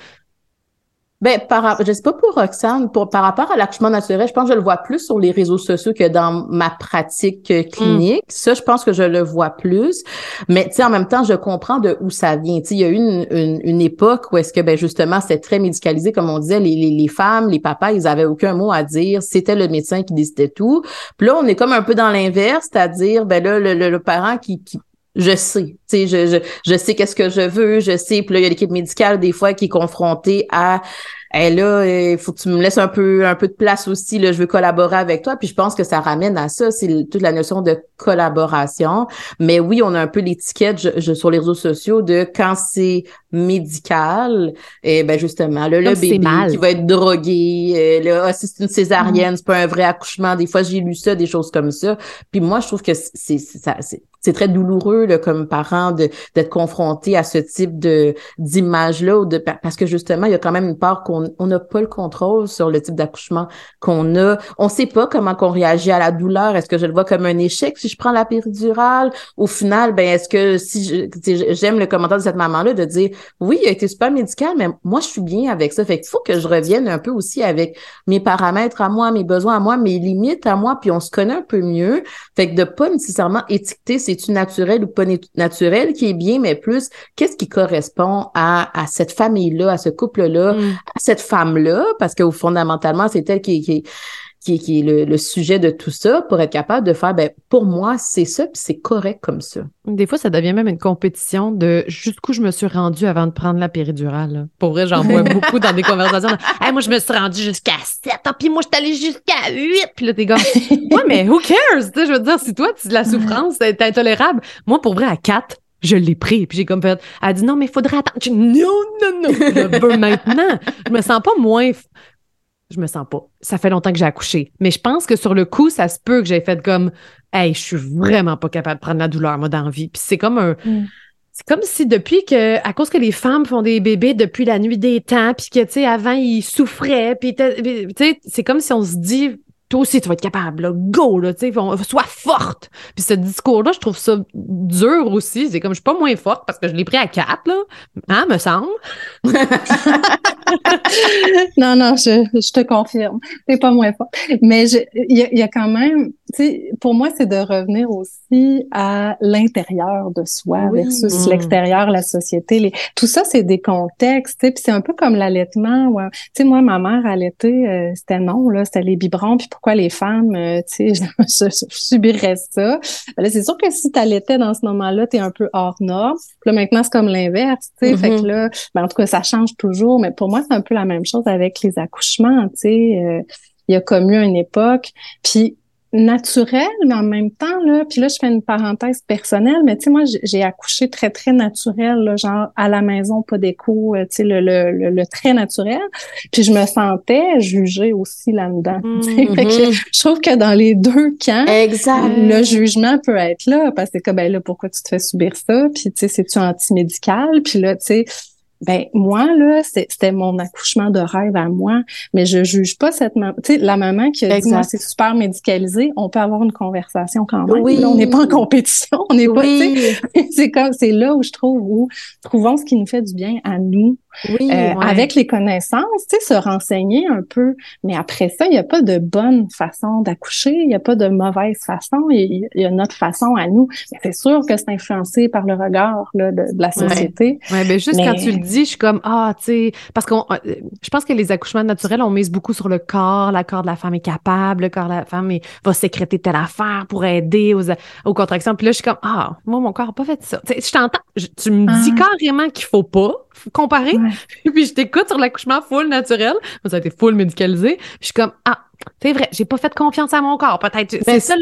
S2: ben, par, je sais pas pour Roxane, pour, par rapport à l'accouchement naturel, je pense que je le vois plus sur les réseaux sociaux que dans ma pratique euh, clinique. Mm. Ça, je pense que je le vois plus. Mais, tu en même temps, je comprends de où ça vient. Tu il y a eu une, une, une, époque où est-ce que, ben, justement, c'était très médicalisé, comme on disait, les, les, les, femmes, les papas, ils avaient aucun mot à dire. C'était le médecin qui décidait tout. Puis là, on est comme un peu dans l'inverse, c'est-à-dire, ben là, le, le, parent qui, qui je sais, tu sais, je, je, je sais qu'est-ce que je veux, je sais, puis là, il y a l'équipe médicale des fois qui est confrontée à et là, il faut que tu me laisses un peu un peu de place aussi. Là, je veux collaborer avec toi. Puis je pense que ça ramène à ça, c'est toute la notion de collaboration. Mais oui, on a un peu l'étiquette je, sur les réseaux sociaux de quand c'est médical, et ben justement, là, le bébé qui va être drogué, euh, là, ah, si c'est une césarienne, mm. c'est pas un vrai accouchement. Des fois, j'ai lu ça, des choses comme ça. Puis moi, je trouve que c'est ça, c'est c'est très douloureux là, comme parent de d'être confronté à ce type de d'image là de parce que justement il y a quand même une part qu'on on n'a pas le contrôle sur le type d'accouchement qu'on a. On sait pas comment qu'on réagit à la douleur. Est-ce que je le vois comme un échec si je prends la péridurale? Au final ben est-ce que si j'aime le commentaire de cette maman là de dire oui il a été super médical mais moi je suis bien avec ça. Fait qu'il faut que je revienne un peu aussi avec mes paramètres à moi mes besoins à moi mes limites à moi puis on se connaît un peu mieux fait que de pas nécessairement étiqueter ces c'est-tu naturel ou pas naturel qui est bien, mais plus qu'est-ce qui correspond à, à cette famille-là, à ce couple-là, mm. à cette femme-là, parce que fondamentalement, c'est elle qui, qui, qui, qui est le, sujet de tout ça, pour être capable de faire, ben, pour moi, c'est ça, puis c'est correct comme ça.
S1: Des fois, ça devient même une compétition de jusqu'où je me suis rendue avant de prendre la péridurale. Pour vrai, j'en vois beaucoup dans des conversations. hey, moi, je me suis rendue jusqu'à 7, ah, puis moi, je suis allée jusqu'à 8. Puis là, t'es comme, ouais, mais who cares? je veux dire, si toi, tu de la souffrance, c'est intolérable. Moi, pour vrai, à 4, je l'ai pris. Puis j'ai comme fait, elle a dit non, mais il faudrait attendre. Non, non, non, je veux maintenant. Je me sens pas moins. Je me sens pas. Ça fait longtemps que j'ai accouché. Mais je pense que sur le coup, ça se peut que j'ai fait comme, hey, je suis vraiment pas capable de prendre la douleur, moi, dans vie. Puis c'est comme un. Mm. C'est comme si depuis que, à cause que les femmes font des bébés depuis la nuit des temps, puis que, tu sais, avant, ils souffraient, puis, tu sais, c'est comme si on se dit, toi aussi, tu vas être capable, là, go, là, tu sais, sois forte. Puis ce discours-là, je trouve ça dur aussi. C'est comme, je suis pas moins forte parce que je l'ai pris à quatre, là, hein, me semble.
S3: non, non, je, je te confirme, t'es pas moins forte. Mais il y, y, a quand même, tu sais, pour moi, c'est de revenir aussi à l'intérieur de soi versus mm. l'extérieur, la société. Les, tout ça, c'est des contextes, tu sais, puis c'est un peu comme l'allaitement. Ouais. Tu sais, moi, ma mère allaitait, euh, c'était non, là, c'était les biberons, puis pourquoi les femmes, euh, tu sais, subiraient ça. Ben là, c'est sûr que si tu allaitais dans ce moment-là, tu es un peu hors norme. Puis là, maintenant, c'est comme l'inverse, tu sais. Fait que mm-hmm. là, ben, en tout cas, ça change toujours. Mais pour moi, c'est un peu la même chose avec les accouchements, tu sais. Euh, il y a comme eu une époque. Puis naturel, mais en même temps, là, puis là, je fais une parenthèse personnelle, mais tu sais, moi, j'ai accouché très, très naturel, là, genre à la maison, pas d'écho, euh, tu sais, le, le, le, très naturel. Puis je me sentais jugée aussi là-dedans. Mm-hmm. je trouve que dans les deux camps, le jugement peut être là, parce que ben là, pourquoi tu te fais subir ça? Puis tu sais, c'est-tu anti-médical? Puis là, tu sais, ben moi là, c'était mon accouchement de rêve à moi, mais je juge pas cette maman. Tu sais, la maman qui a dit moi c'est super médicalisé, on peut avoir une conversation quand même. Oui. Là, on n'est pas en compétition, on n'est pas. C'est comme c'est là où je trouve où trouvons ce qui nous fait du bien à nous oui, euh, avec les connaissances, tu sais, se renseigner un peu. Mais après ça, il n'y a pas de bonne façon d'accoucher, il n'y a pas de mauvaise façon, il y, a notre façon à nous. c'est sûr que c'est influencé par le regard là, de, la société.
S1: Oui, mais juste quand tu le dis, je suis comme, ah, tu sais, parce que euh, je pense que les accouchements naturels, on mise beaucoup sur le corps, le corps de la femme est capable, le corps de la femme va sécréter telle affaire pour aider aux, aux contractions. Puis là, je suis comme, ah, moi, mon corps n'a pas fait ça. sais, je t'entends, tu me dis ah. carrément qu'il faut pas comparer. puis je t'écoute sur l'accouchement full naturel. Ça a été full médicalisé. Puis je suis comme, ah, c'est vrai, j'ai pas fait confiance à mon corps, peut-être.
S2: C'est ça.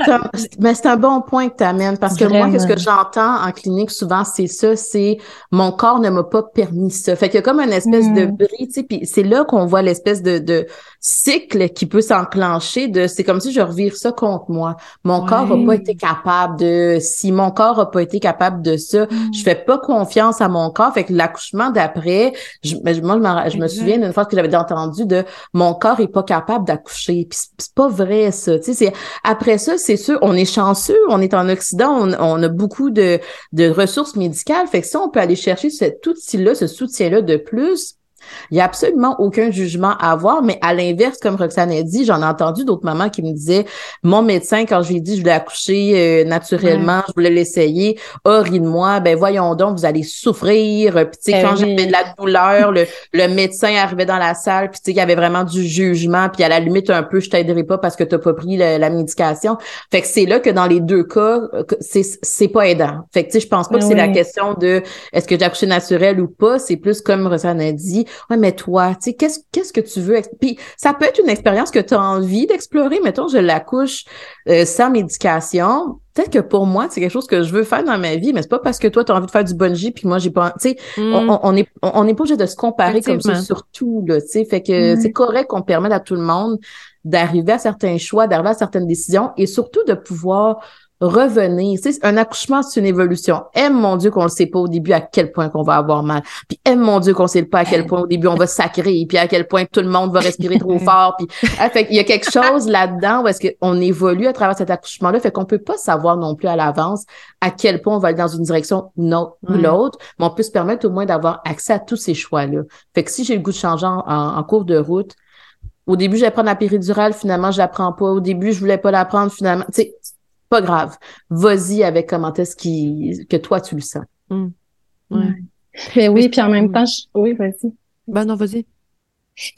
S2: Mais c'est un bon point que tu amènes parce que moi, qu'est-ce que j'entends en clinique souvent, c'est ça, c'est mon corps ne m'a pas permis ça. Fait qu'il y a comme une espèce de mm. bris, tu sais, puis c'est là qu'on voit l'espèce de, de cycle qui peut s'enclencher de c'est comme si je revire ça contre moi. Mon corps a pas été capable de si mon corps a pas été capable de ça, mm. je fais pas confiance à mon corps. Fait que l'accouchement d'après, je, moi je me, souviens d'une fois que j'avais entendu de mon corps est pas capable d'accoucher c'est pas vrai ça. Tu sais, après ça, c'est sûr, on est chanceux, on est en Occident, on, a beaucoup de, de ressources médicales. Fait que ça, on peut aller chercher cet outil-là, ce soutien-là de plus il n'y a absolument aucun jugement à avoir, mais à l'inverse, comme Roxane a dit, j'en ai entendu d'autres mamans qui me disaient, mon médecin, quand je lui ai dit je voulais accoucher euh, naturellement, je voulais l'essayer, a ri de moi, ben voyons donc, vous allez souffrir. Puis tu sais, ben quand j'avais de la douleur, le, le médecin arrivait dans la salle, puis tu sais, il y avait vraiment du jugement, puis à la limite un peu, je t'aiderai pas parce que tu n'as pas pris la médication. Fait que c'est là que dans les deux cas, c'est c'est pas aidant. Fait que tu sais, je pense pas que c'est la question de est-ce que j'ai accouché naturel ou pas, c'est plus comme Roxane a dit, ouais, mais toi, tu sais, qu'est-ce, qu'est-ce que tu veux? Puis ça peut être une expérience que tu as envie d'explorer. Mettons, je l'accouche euh, sans médication. Peut-être que pour moi, c'est quelque chose que je veux faire dans ma vie, mais c'est pas parce que toi, tu as envie de faire du bungee, puis moi, j'ai pas... Tu sais, on, mm. on, est, on est pas obligé de se comparer comme ça sur tout, là, tu sais. Fait que c'est correct qu'on permette à tout le monde d'arriver à certains choix, d'arriver à certaines décisions et surtout de pouvoir revenir. C'est un accouchement, c'est une évolution. Aime mon Dieu qu'on le sait pas au début à quel point qu'on va avoir mal. Puis aime mon Dieu qu'on sait pas à quel point au début on va sacrer, puis à quel point tout le monde va respirer trop fort. Puis ah, fait il y a quelque chose là-dedans où est-ce qu'on évolue à travers cet accouchement-là, fait qu'on peut pas savoir non plus à l'avance à quel point on va aller dans une direction ou l'autre, mais on peut se permettre au moins d'avoir accès à tous ces choix-là. Fait que si j'ai le goût de changer en, cours de route, au début, j'allais prendre la péridurale, finalement, je la prends pas. Au début, je voulais pas la prendre, finalement. Tu sais, pas grave. Vas-y avec comment est-ce qui, que toi, tu le sens.
S3: Mm. Mais oui, puis en même temps, oui, vas-y.
S1: Ben non, vas-y.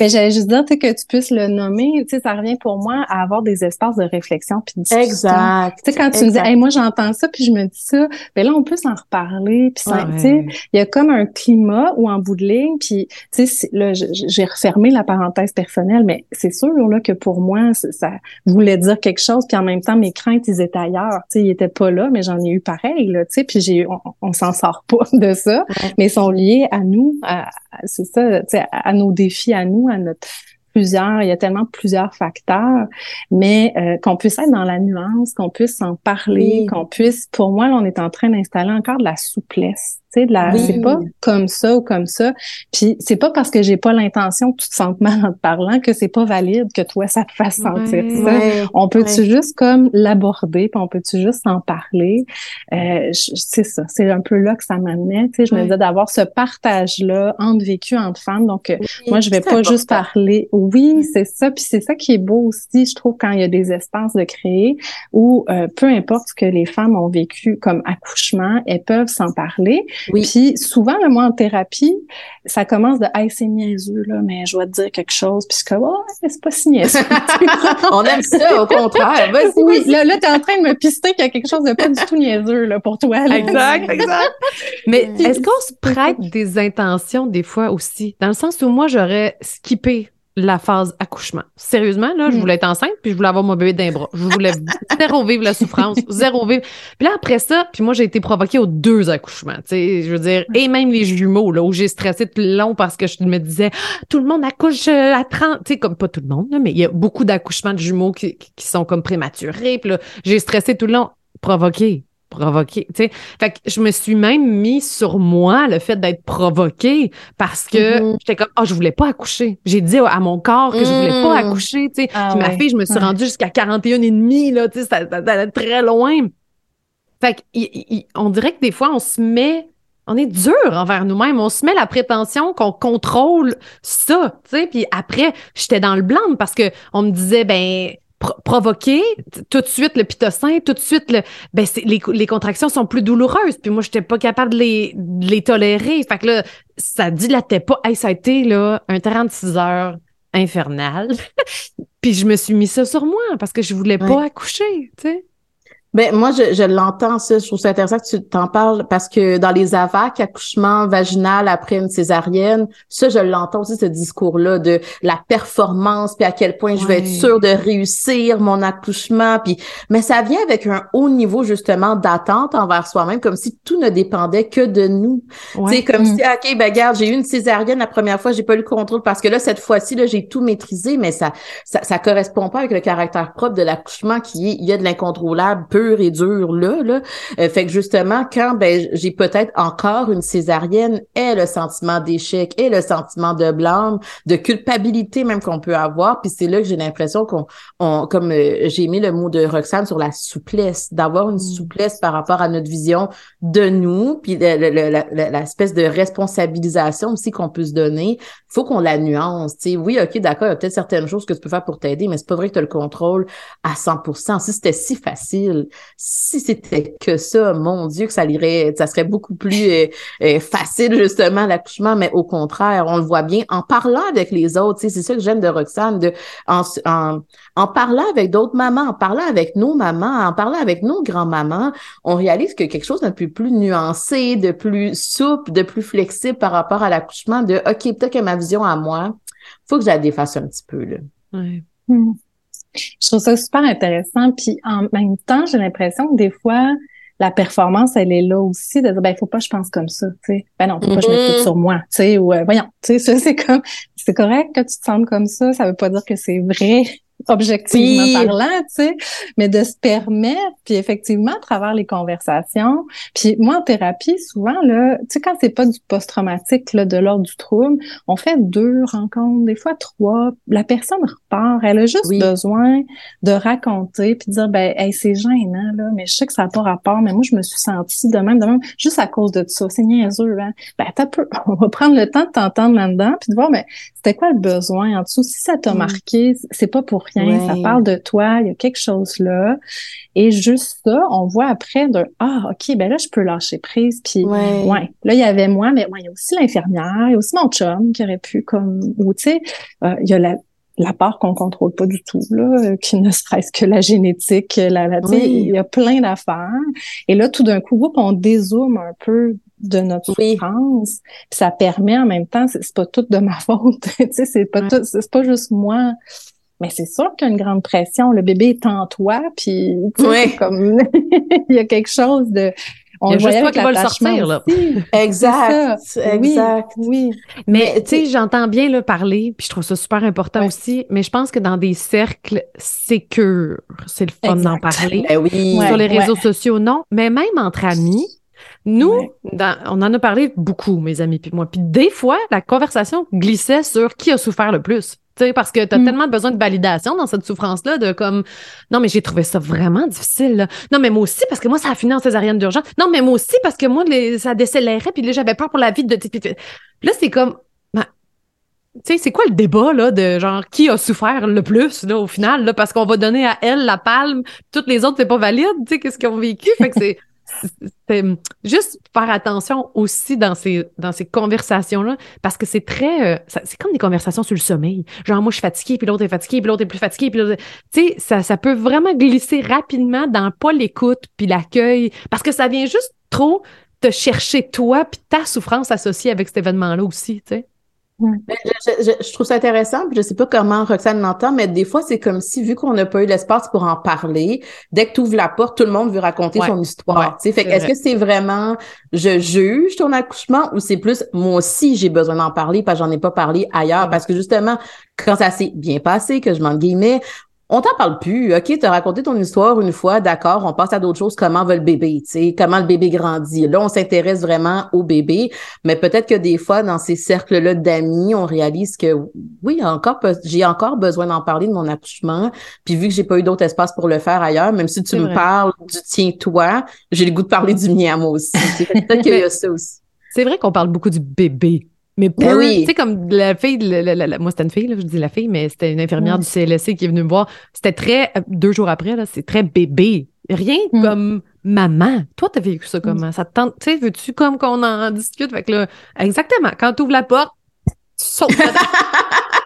S3: Ben, j'allais juste dire que tu puisses le nommer, tu sais, ça revient pour moi à avoir des espaces de réflexion puis de discussion.
S2: Exact.
S3: Tu sais, quand tu me dis, hey, moi j'entends ça puis je me dis ça, ben là on peut s'en reparler puis tu sais, il y a comme un climat ou en bout de ligne puis tu sais, là j'ai refermé la parenthèse personnelle, mais c'est sûr là que pour moi ça voulait dire quelque chose puis en même temps mes craintes ils étaient ailleurs, tu sais, ils étaient pas là, mais j'en ai eu pareil là, tu sais, puis j'ai on, on s'en sort pas de ça, mais ils sont liés à nous, à, c'est ça, tu sais, à nos défis à nous, à notre plusieurs, il y a tellement plusieurs facteurs, mais euh, qu'on puisse être dans la nuance, qu'on puisse en parler, qu'on puisse, pour moi, là, on est en train d'installer encore de la souplesse de la, c'est pas comme ça ou comme ça. Puis c'est pas parce que j'ai pas l'intention que tu te sentes mal en te parlant que c'est pas valide que toi ça te fasse sentir ça. on peut-tu juste comme l'aborder, puis on peut-tu juste en parler? Euh, c'est ça, c'est un peu là que ça m'amenait. Tu sais, je me disais d'avoir ce partage là entre vécu entre femmes. Donc euh, moi je vais pas juste parler. Oui, c'est ça. Puis c'est ça qui est beau aussi, je trouve, quand il y a des espaces de créer où euh, peu importe ce que les femmes ont vécu comme accouchement, elles peuvent s'en parler. Oui. Puis souvent, le moi, en thérapie, ça commence de Hey, c'est niaiseux, là, mais je dois te dire quelque chose. Puis c'est comme Oh, c'est pas si niaiseux.
S2: On aime ça, au contraire. Vas-y,
S3: oui, là, là t'es en train de me pister qu'il y a quelque chose de pas du tout niaiseux là, pour toi.
S1: Exact, exact. mais est-ce qu'on se prête des intentions des fois aussi? Dans le sens où moi, j'aurais skippé la phase accouchement. Sérieusement, là, je mm. voulais être enceinte, puis je voulais avoir mon bébé d'un bras. Je voulais zéro vivre la souffrance, zéro vivre. Puis là, après ça, puis moi, j'ai été provoquée aux deux accouchements, tu sais, je veux dire, et même les jumeaux, là, où j'ai stressé tout le long parce que je me disais, tout le monde accouche euh, à 30, tu sais, comme pas tout le monde, mais il y a beaucoup d'accouchements de jumeaux qui, qui sont comme prématurés, puis là, j'ai stressé tout le long, provoqué provoqué, tu sais. Fait que je me suis même mis sur moi le fait d'être provoquée parce que mm-hmm. j'étais comme, oh, je voulais pas accoucher. J'ai dit à mon corps que je voulais pas mm. accoucher, tu sais. Ah Puis ma fille, je me suis rendue jusqu'à 41 et demi, là, tu sais, ça, allait très loin. Fait que, on dirait que des fois, on se met, on est dur envers nous-mêmes. On se met la prétention qu'on contrôle ça, tu sais. Puis après, j'étais dans le blanc parce que on me disait, ben, provoquer tout de suite le pitocin, tout de suite le ben les, les contractions sont plus douloureuses puis moi j'étais pas capable de les, de les tolérer. Fait que là ça dilatait pas. Hey, ça a été là un 36 heures infernal. Puis je me suis mis ça sur moi parce que je voulais pas accoucher tu sais
S2: ben moi, je, je l'entends, ça. Je trouve ça intéressant que tu t'en parles parce que dans les AVAC, accouchement vaginal après une césarienne, ça, je l'entends aussi, ce discours-là de la performance, puis à quel point je vais être sûre de réussir mon accouchement. Puis, mais ça vient avec un haut niveau, justement, d'attente envers soi-même, comme si tout ne dépendait que de nous. Ouais. comme mm. si, OK, ben regarde, j'ai eu une césarienne la première fois, j'ai pas eu le contrôle parce que là, cette fois-ci, là, j'ai tout maîtrisé, mais ça, ça, ça correspond pas avec le caractère propre de l'accouchement qui est, il y a de l'incontrôlable, peu et dur là. là. Euh, fait que justement, quand ben, j'ai peut-être encore une césarienne, et le sentiment d'échec, et le sentiment de blâme, de culpabilité même qu'on peut avoir. Puis c'est là que j'ai l'impression qu'on, on, comme euh, j'ai mis le mot de Roxane sur la souplesse, d'avoir une mm. souplesse par rapport à notre vision de nous, puis l'espèce de responsabilisation aussi qu'on peut se donner. Il faut qu'on la nuance. sais Oui, ok, d'accord, il y a peut-être certaines choses que tu peux faire pour t'aider, mais c'est pas vrai que tu as le contrôle à 100%. Si c'était si facile, si c'était que ça, mon Dieu, que ça irait, ça serait beaucoup plus euh, euh, facile justement l'accouchement, mais au contraire, on le voit bien en parlant avec les autres. C'est ça que j'aime de Roxane, de en, en, parlant avec d'autres mamans, en parlant avec nos mamans, en parlant avec nos grands-mamans, on réalise que quelque chose d'un peu plus nuancé, de plus souple, de plus flexible par rapport à l'accouchement, de OK, peut-être que ma vision à moi, faut que je la défasse un petit peu là.
S1: Ouais. Hmm.
S3: Je trouve ça super intéressant. Puis en même temps, j'ai l'impression que des fois, la performance, elle est là aussi, de dire, ben, faut pas que je pense comme ça, tu sais. Ben non, faut pas que je mette tout mm-hmm. sur moi, tu sais, ou, euh, voyons, tu sais, ça, c'est comme, c'est correct que tu te sens comme ça, ça veut pas dire que c'est vrai objectivement parlant, tu sais, mais de se permettre, puis effectivement, à travers les conversations, puis moi, en thérapie, souvent, là, tu sais, quand c'est pas du post-traumatique, là, de l'ordre du trouble, on fait deux rencontres, des fois trois, la personne repart, elle a juste besoin de raconter, puis de dire, ben, hey, c'est gênant, là, mais je sais que ça n'a pas rapport, mais moi, je me suis sentie de même, de même, juste à cause de ça, c'est niaiseux, hein, ben, t'as peu, on va prendre le temps de t'entendre là-dedans, puis de voir, mais c'était quoi le besoin en dessous, si ça t'a mm. marqué, c'est pas pour rien, ça parle de toi, il y a quelque chose là. Et juste ça, on voit après de ah ok ben là je peux lâcher prise puis ouais, là il y avait moi mais ouais, il y a aussi l'infirmière, il y a aussi mon chum qui aurait pu comme ou tu sais euh, il y a la la part qu'on contrôle pas du tout là, qui ne serait-ce que la génétique, la, la il y a plein d'affaires. Et là tout d'un coup, on dézoome un peu de notre souffrance. ça permet en même temps, c'est pas tout de ma faute, tu sais, c'est pas tout, c'est pas juste moi. Mais c'est sûr qu'il y a une grande pression. Le bébé est en toi, puis comme il y a quelque chose de.
S1: On il y a juste toi qui va le sortir, là.
S2: Exact, exact.
S3: Oui.
S1: Mais, tu sais, j'entends bien le parler, puis je trouve ça super important aussi, mais je pense que dans des cercles sécures, c'est le fun d'en parler.
S2: Ben oui.
S1: Sur les réseaux sociaux, non. Mais même entre amis, nous, on en a parlé beaucoup, mes amis puis moi. Puis des fois, la conversation glissait sur qui a souffert le plus. Sais, parce que tu as mm. tellement besoin de validation dans cette souffrance-là, de comme, non, mais j'ai trouvé ça vraiment difficile. Non, mais moi aussi, parce que moi, ça a fini en césarienne d'urgence. Non, mais moi aussi, parce que moi, ça décélérait, puis là, j'avais peur pour la vie de. là, c'est comme, ben, tu sais, c'est quoi le débat, là, de genre, qui a souffert le plus, là, au final, là, parce qu'on va donner à elle la palme, toutes les autres, c'est pas valide, tu sais, qu'est-ce qu'ils ont vécu? Fait que c'est c'est juste faire attention aussi dans ces, dans ces conversations-là, parce que c'est très, euh, c'est comme des conversations sur le sommeil. Genre, moi, je suis fatiguée, puis l'autre est fatigué, puis l'autre est plus fatigué, puis l'autre, tu sais, ça, ça peut vraiment glisser rapidement dans pas l'écoute, puis l'accueil, parce que ça vient juste trop te chercher toi, puis ta souffrance associée avec cet événement-là aussi, tu sais.
S2: Je, trouve ça intéressant. Je sais pas comment Roxane l'entend, mais des fois, c'est comme si, vu qu'on n'a pas eu l'espace pour en parler, dès que tu ouvres la porte, tout le monde veut raconter son histoire. fait est-ce que c'est vraiment je juge ton accouchement ou c'est plus moi aussi j'ai besoin d'en parler parce que j'en ai pas parlé ailleurs? Parce que justement, quand ça s'est bien passé, que je m'en guillemets, on t'en parle plus. OK, tu as raconté ton histoire une fois, d'accord, on passe à d'autres choses. Comment va le bébé, tu sais, comment le bébé grandit. Là, on s'intéresse vraiment au bébé, mais peut-être que des fois, dans ces cercles-là d'amis, on réalise que oui, encore j'ai encore besoin d'en parler de mon accouchement. Puis vu que j'ai pas eu d'autre espace pour le faire ailleurs, même si tu me parles du tien toi, j'ai le goût de parler du mien moi aussi. Peut-être qu'il y a ça aussi.
S1: C'est vrai qu'on parle beaucoup du bébé mais ben peu, oui. tu sais, comme la fille, moi c'était une fille, là, je dis la fille, mais c'était une infirmière du CLSC qui est venue me voir. C'était très, euh, deux jours après, là, c'est très bébé. Rien mm. comme maman. Toi, t'as vécu ça mm. comment? Ça te tente, tu sais, veux-tu comme qu'on en discute? Fait que là, exactement, quand tu ouvres la porte, tu sautes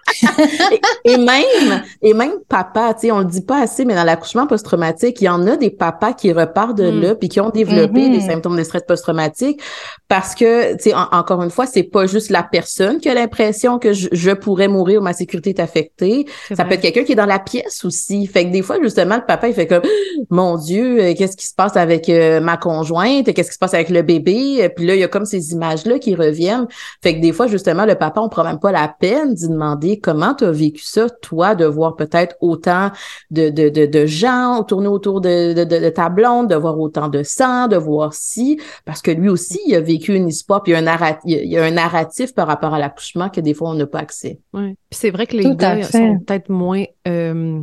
S2: et, même, et même papa, tu sais, on le dit pas assez, mais dans l'accouchement post-traumatique, il y en a des papas qui repartent de mm. là puis qui ont développé des mm-hmm. symptômes de stress post-traumatique parce que, tu sais, encore une fois, c'est pas juste la personne qui a l'impression que je, pourrais mourir ou ma sécurité est affectée. Ça peut être quelqu'un qui est dans la pièce aussi. Fait que des fois, justement, le papa, il fait comme, mon Dieu, euh, qu'est-ce qui se passe avec euh, ma conjointe? Qu'est-ce qui se passe avec le bébé? Puis là, il y a comme ces images-là qui reviennent. Fait que des fois, justement, le papa, on prend même pas la peine d'y demander comment tu as vécu ça, toi, de voir peut-être autant de, de, de, de gens tourner autour de, de, de, ta blonde, de voir autant de sang, de voir si, parce que lui aussi, il a vécu une histoire, puis il y a un, narratif, il y a un narratif par rapport à l'accouchement que des fois, on n'a pas accès.
S1: Oui. Puis c'est vrai que les gars sont peut-être moins... Euh,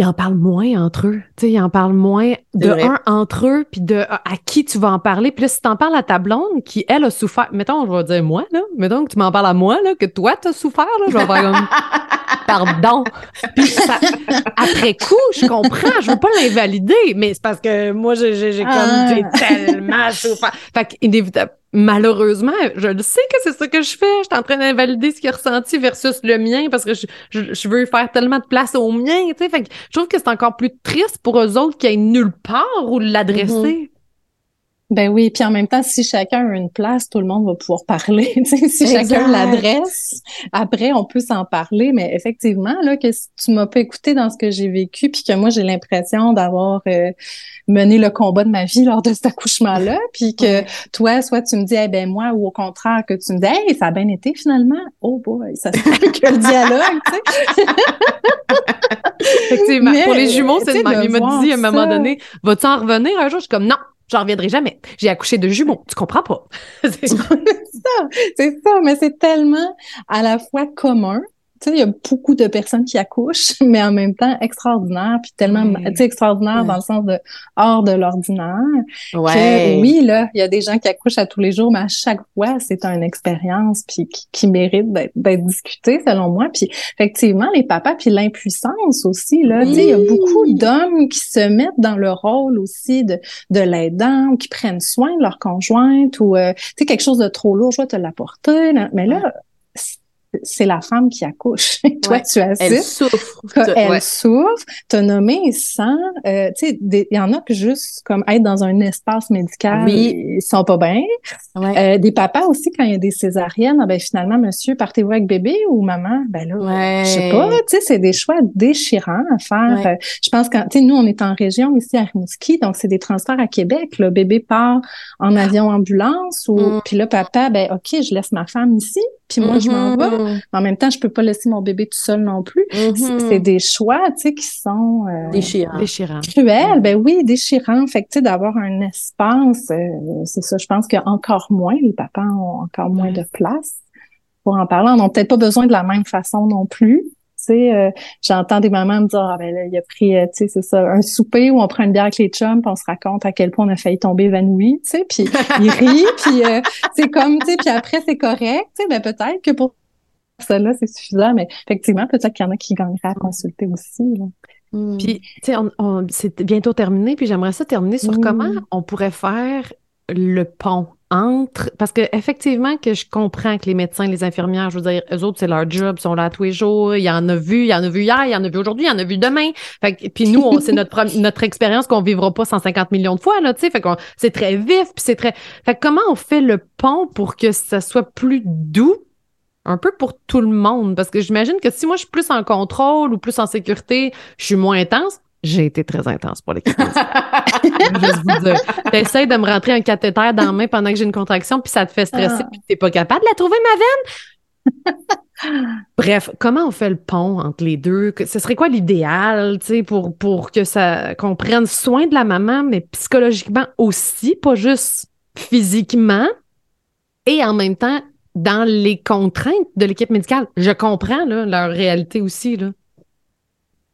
S1: ils en parlent moins entre eux. Tu sais, ils en parlent moins de un entre eux, puis de à, qui tu vas en parler. Puis là, si t'en parles à ta blonde qui, elle, a souffert, mettons, je vais dire moi, là, mettons que tu m'en parles à moi, là, que toi, t'as souffert, là, je vais faire comme, pardon. Puis après coup, je comprends, je veux pas l'invalider, mais c'est parce que moi, j'ai, comme, ah. j'ai tellement souffert. Fait qu'inévitablement, malheureusement, je le sais que c'est ça que je fais. Je suis en train d'invalider ce qu'il a ressenti versus le mien parce que je, je, veux faire tellement de place au mien. Tu sais, fait que je trouve que c'est encore plus triste pour eux autres qu'il y ait nulle part où l'adresser. Mm-hmm.
S3: Ben oui, puis en même temps, si chacun a une place, tout le monde va pouvoir parler. si chacun l'adresse, après on peut s'en parler. Mais effectivement, là, que si tu m'as pas écouté dans ce que j'ai vécu, puis que moi j'ai l'impression d'avoir euh, mené le combat de ma vie lors de cet accouchement-là, puis que toi, soit tu me dis, eh ben moi, ou au contraire que tu me dis, hey, ça a bien été finalement. Oh boy, ça se fait que le dialogue. tu sais.
S1: Effectivement. Pour les jumeaux, c'est Il m'a dit à un moment donné, vas-tu en revenir un jour? Je suis comme non. J'en reviendrai jamais. J'ai accouché de jumeaux. Tu comprends pas?
S3: c'est ça, c'est ça. Mais c'est tellement à la fois commun Tu sais, il y a beaucoup de personnes qui accouchent, mais en même temps extraordinaire, puis tellement, tu sais, extraordinaire dans le sens de hors de l'ordinaire.
S2: Ouais.
S3: oui, là, il y a des gens qui accouchent à tous les jours, mais à chaque fois, c'est une expérience puis qui, mérite d'être discutée, selon moi. Puis effectivement, les papas, puis l'impuissance aussi, là, tu sais, il y a beaucoup d'hommes qui se mettent dans le rôle aussi de, de l'aidant ou qui prennent soin de leur conjointe ou, euh, tu sais, quelque chose de trop lourd, je vais te l'apporter. Mais là, c'est la femme qui accouche. Toi, tu assistes.
S2: Elle souffre.
S3: Elle ouais. souffre. T'as nommé sans, euh, tu sais, il y en a que juste comme être dans un espace médical,
S2: oui.
S3: ils sont pas bien.
S2: Ouais.
S3: Euh, des papas aussi, quand il y a des césariennes, ah ben finalement, monsieur, partez-vous avec bébé ou maman? Ben là,
S2: ouais.
S3: je sais pas, tu sais, c'est des choix déchirants à faire. Euh, je pense que, tu sais, nous, on est en région ici à Rimouski, donc c'est des transferts à Québec. Le bébé part en avion ambulance ou,
S2: Mm.
S3: puis là, papa, ben ok, je laisse ma femme ici, puis moi, je m'en vais.
S2: Mhm.
S3: En même temps, je peux pas laisser mon bébé tout seul non plus. C'est des choix, tu sais, qui sont euh,
S2: Déchirant.
S1: Déchirant.
S3: cruels. Ben oui, déchirants. Fait que, tu sais, d'avoir un espace, euh, c'est ça. Je pense qu'il y a encore moins, les papas ont encore moins de place pour en parler. On n'a peut-être pas besoin de la même façon non plus. Tu sais, euh, j'entends des mamans me dire, ah ben là, il a pris, euh, tu sais, c'est ça, un souper où on prend une bière avec les chums, puis on se raconte à quel point on a failli tomber évanoui, tu sais, puis il rit, puis euh, c'est comme, tu sais, puis après c'est correct, tu sais, ben peut-être que pour cela c'est suffisant, mais effectivement, peut-être qu'il y en a qui gagneraient à consulter aussi. Là.
S2: Mm.
S1: Puis, tu sais, on, on- c'est bientôt terminé, puis j'aimerais ça terminer sur
S3: Mm.
S1: comment on pourrait faire le pont entre. Parce que, effectivement, que je comprends que les médecins, les infirmières, je veux dire, eux autres, c'est leur job, ils sont là tous les jours. Il y en a vu, il y en a vu hier, il y en a vu aujourd'hui, il y en a vu demain. Fait que, puis nous, on- c'est notre, expérience qu'on vivra pas 150 millions de fois, là, tu sais. Fait qu'on, c'est très vif, puis c'est très. Fait que comment on fait le pont pour que ça soit plus doux? Un peu pour tout le monde, parce que j'imagine que si moi je suis plus en contrôle ou plus en sécurité, je suis moins intense. J'ai été très intense pour l'équipe. juste vous dire. T'essayes de me rentrer un cathéter dans la main pendant que j'ai une contraction, puis ça te fait stresser,
S3: Ah.
S1: puis t'es pas capable de la trouver, ma veine. Bref, comment on fait le pont entre les deux? Que- Ce serait quoi l'idéal, tu sais, pour, pour que ça, qu'on prenne soin de la maman, mais psychologiquement aussi, pas juste physiquement, et en même temps, dans les contraintes de l'équipe médicale. Je comprends, leur réalité aussi, là.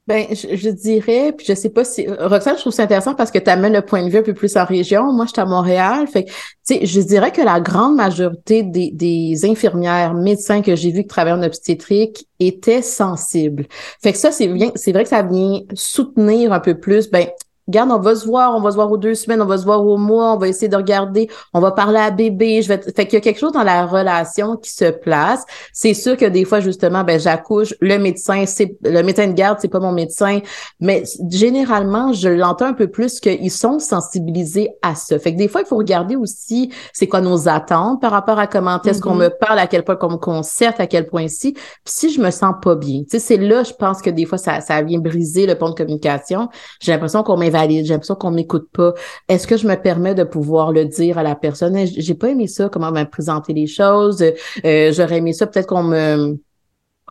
S2: Ben, je, je dirais, puis je sais pas si Roxane, je trouve ça intéressant parce que tu amènes le point de vue un peu plus en région. Moi, je suis à Montréal, fait que, tu sais, je dirais que la grande majorité des, des infirmières, médecins que j'ai vus qui travaillent en obstétrique étaient sensibles. Fait que ça, c'est bien, c'est vrai que ça vient soutenir un peu plus, ben, Regarde, on va se voir, on va se voir aux deux semaines, on va se voir au mois, on va essayer de regarder, on va parler à bébé. Je vais Fait qu'il y a quelque chose dans la relation qui se place. C'est sûr que des fois, justement, ben j'accouche, le médecin, c'est le médecin de garde, c'est pas mon médecin, mais généralement, je l'entends un peu plus qu'ils sont sensibilisés à ça. Fait que des fois, il faut regarder aussi c'est quoi nos attentes par rapport à comment est-ce qu'on
S1: Mhm.
S2: me parle, à quel point qu'on me concerte, à quel point si. Puis si je me sens pas bien, tu sais, c'est là, je pense que des fois, ça, ça vient briser le pont de communication. J'ai l'impression qu'on m'invalide, j'ai l'impression qu'on m'écoute pas. Est-ce que je me permets de pouvoir le dire à la personne? J'ai pas aimé ça, comment on m'a présenté les choses. Euh, J'aurais aimé ça, peut-être qu'on me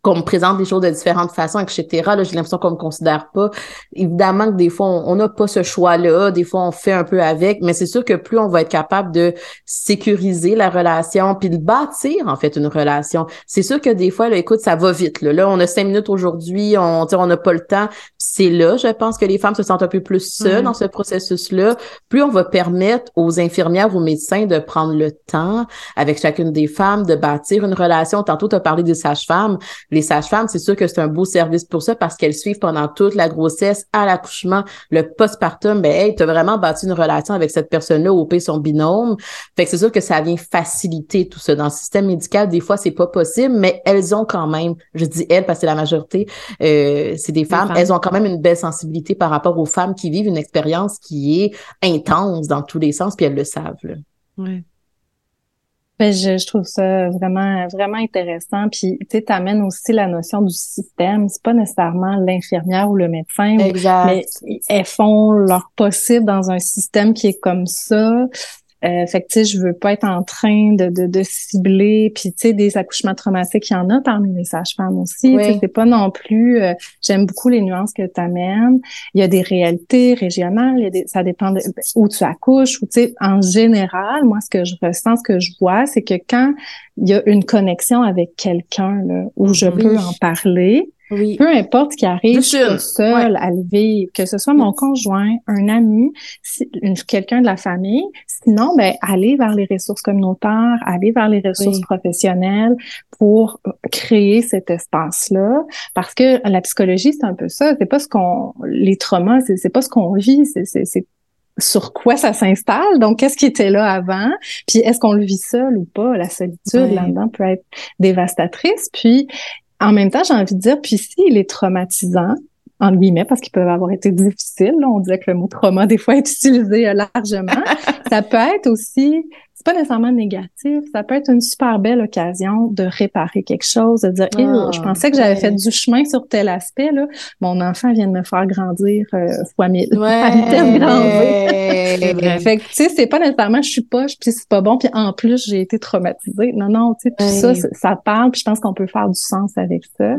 S2: qu'on me présente des choses de différentes façons, etc. Là, j'ai l'impression qu'on me considère pas. Évidemment que des fois, on n'a pas ce choix-là. Des fois, on fait un peu avec, mais c'est sûr que plus on va être capable de sécuriser la relation, puis de bâtir, en fait, une relation. C'est sûr que des fois, là, écoute, ça va vite. Là, Là, on a cinq minutes aujourd'hui, on sais, on n'a pas le temps. C'est là, je pense, que les femmes se sentent un peu plus seules
S1: Mhm.
S2: dans ce processus-là. Plus on va permettre aux infirmières, aux médecins de prendre le temps avec chacune des femmes, de bâtir une relation. Tantôt, tu as parlé des sages-femmes. Les sages-femmes, c'est sûr que c'est un beau service pour ça parce qu'elles suivent pendant toute la grossesse, à l'accouchement, le postpartum. Ben, hey, tu as vraiment bâti une relation avec cette personne-là, au pays son binôme. Fait que c'est sûr que ça vient faciliter tout ça. Dans le système médical, des fois, c'est pas possible, mais elles ont quand même, je dis elles parce que la majorité, euh, c'est des femmes,
S1: femmes.
S2: elles ont quand même une belle sensibilité par rapport aux femmes qui vivent une expérience qui est intense dans tous les sens, puis elles le savent. là.
S1: Ouais.
S3: Ben, je, je trouve ça vraiment, vraiment intéressant. Puis, tu sais, t'amènes aussi la notion du système. C'est pas nécessairement l'infirmière ou le médecin,
S2: Exact.
S3: mais elles font leur possible dans un système qui est comme ça. Euh, fait que, tu sais, je veux pas être en train de, de, de cibler, puis, tu sais, des accouchements traumatiques, il y en a parmi les sages-femmes aussi. Oui. C'est pas non plus... Euh, j'aime beaucoup les nuances que tu amènes. Il y a des réalités régionales, il y a des, ça dépend de, où tu accouches, ou, tu sais, en général, moi, ce que je ressens, ce que je vois, c'est que quand il y a une connexion avec quelqu'un, là, où je peux en parler, oui. Peu importe ce qui arrive, je suis seule à le vivre, que ce soit mon conjoint, un ami, quelqu'un de la famille. Sinon, ben, aller vers les ressources communautaires, aller vers les ressources professionnelles pour créer cet espace-là. Parce que la psychologie, c'est un peu ça. C'est pas ce qu'on, les traumas, c'est pas ce qu'on vit. C'est sur quoi ça s'installe. Donc, qu'est-ce qui était là avant? Puis, est-ce qu'on le vit seul ou pas? La solitude là-dedans peut être dévastatrice. Puis, en même temps, j'ai envie de dire, puis s'il est traumatisant, entre guillemets, parce qu'ils peuvent avoir été difficiles, on disait que le mot trauma, des fois, est utilisé euh, largement, ça peut être aussi pas nécessairement négatif, ça peut être une super belle occasion de réparer quelque chose, de dire ah, je pensais que j'avais fait du chemin sur tel aspect là, mon enfant vient de me faire grandir euh, fois mille. Ouais, fait que tu sais c'est pas nécessairement je suis poche puis c'est pas bon puis en plus j'ai été traumatisée. Non non, tu sais tout ça ça parle puis je pense qu'on peut faire du sens avec ça.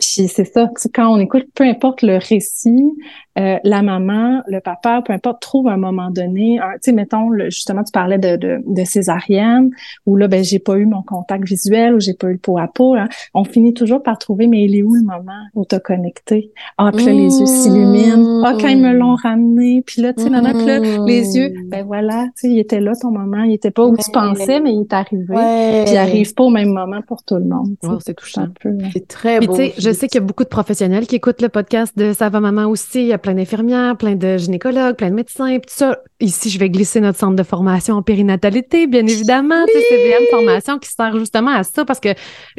S3: Puis c'est ça, quand on écoute, peu importe le récit, euh, la maman, le papa, peu importe, trouve un moment donné, tu sais, mettons, le, justement, tu parlais de, de, de césarienne, où là, ben, j'ai pas eu mon contact visuel, ou j'ai pas eu le peau à peau. Hein. On finit toujours par trouver, mais il est où le moment où t'as connecté? Ah, puis là, les yeux s'illuminent. Ah, quand ils me l'ont ramené, puis là, tu sais, là, les yeux, ben voilà, tu sais, il était là ton moment, il était pas où tu pensais, mais il est arrivé. Puis il arrive pas au même moment pour tout le monde.
S1: c'est touchant. Un peu. C'est très beau. Je sais qu'il y a beaucoup de professionnels qui écoutent le podcast de Ça va maman aussi plein d'infirmières, plein de gynécologues, plein de médecins, tout ça. Ici, je vais glisser notre centre de formation en périnatalité, bien évidemment. Oui! C'est formation qui sert justement à ça parce que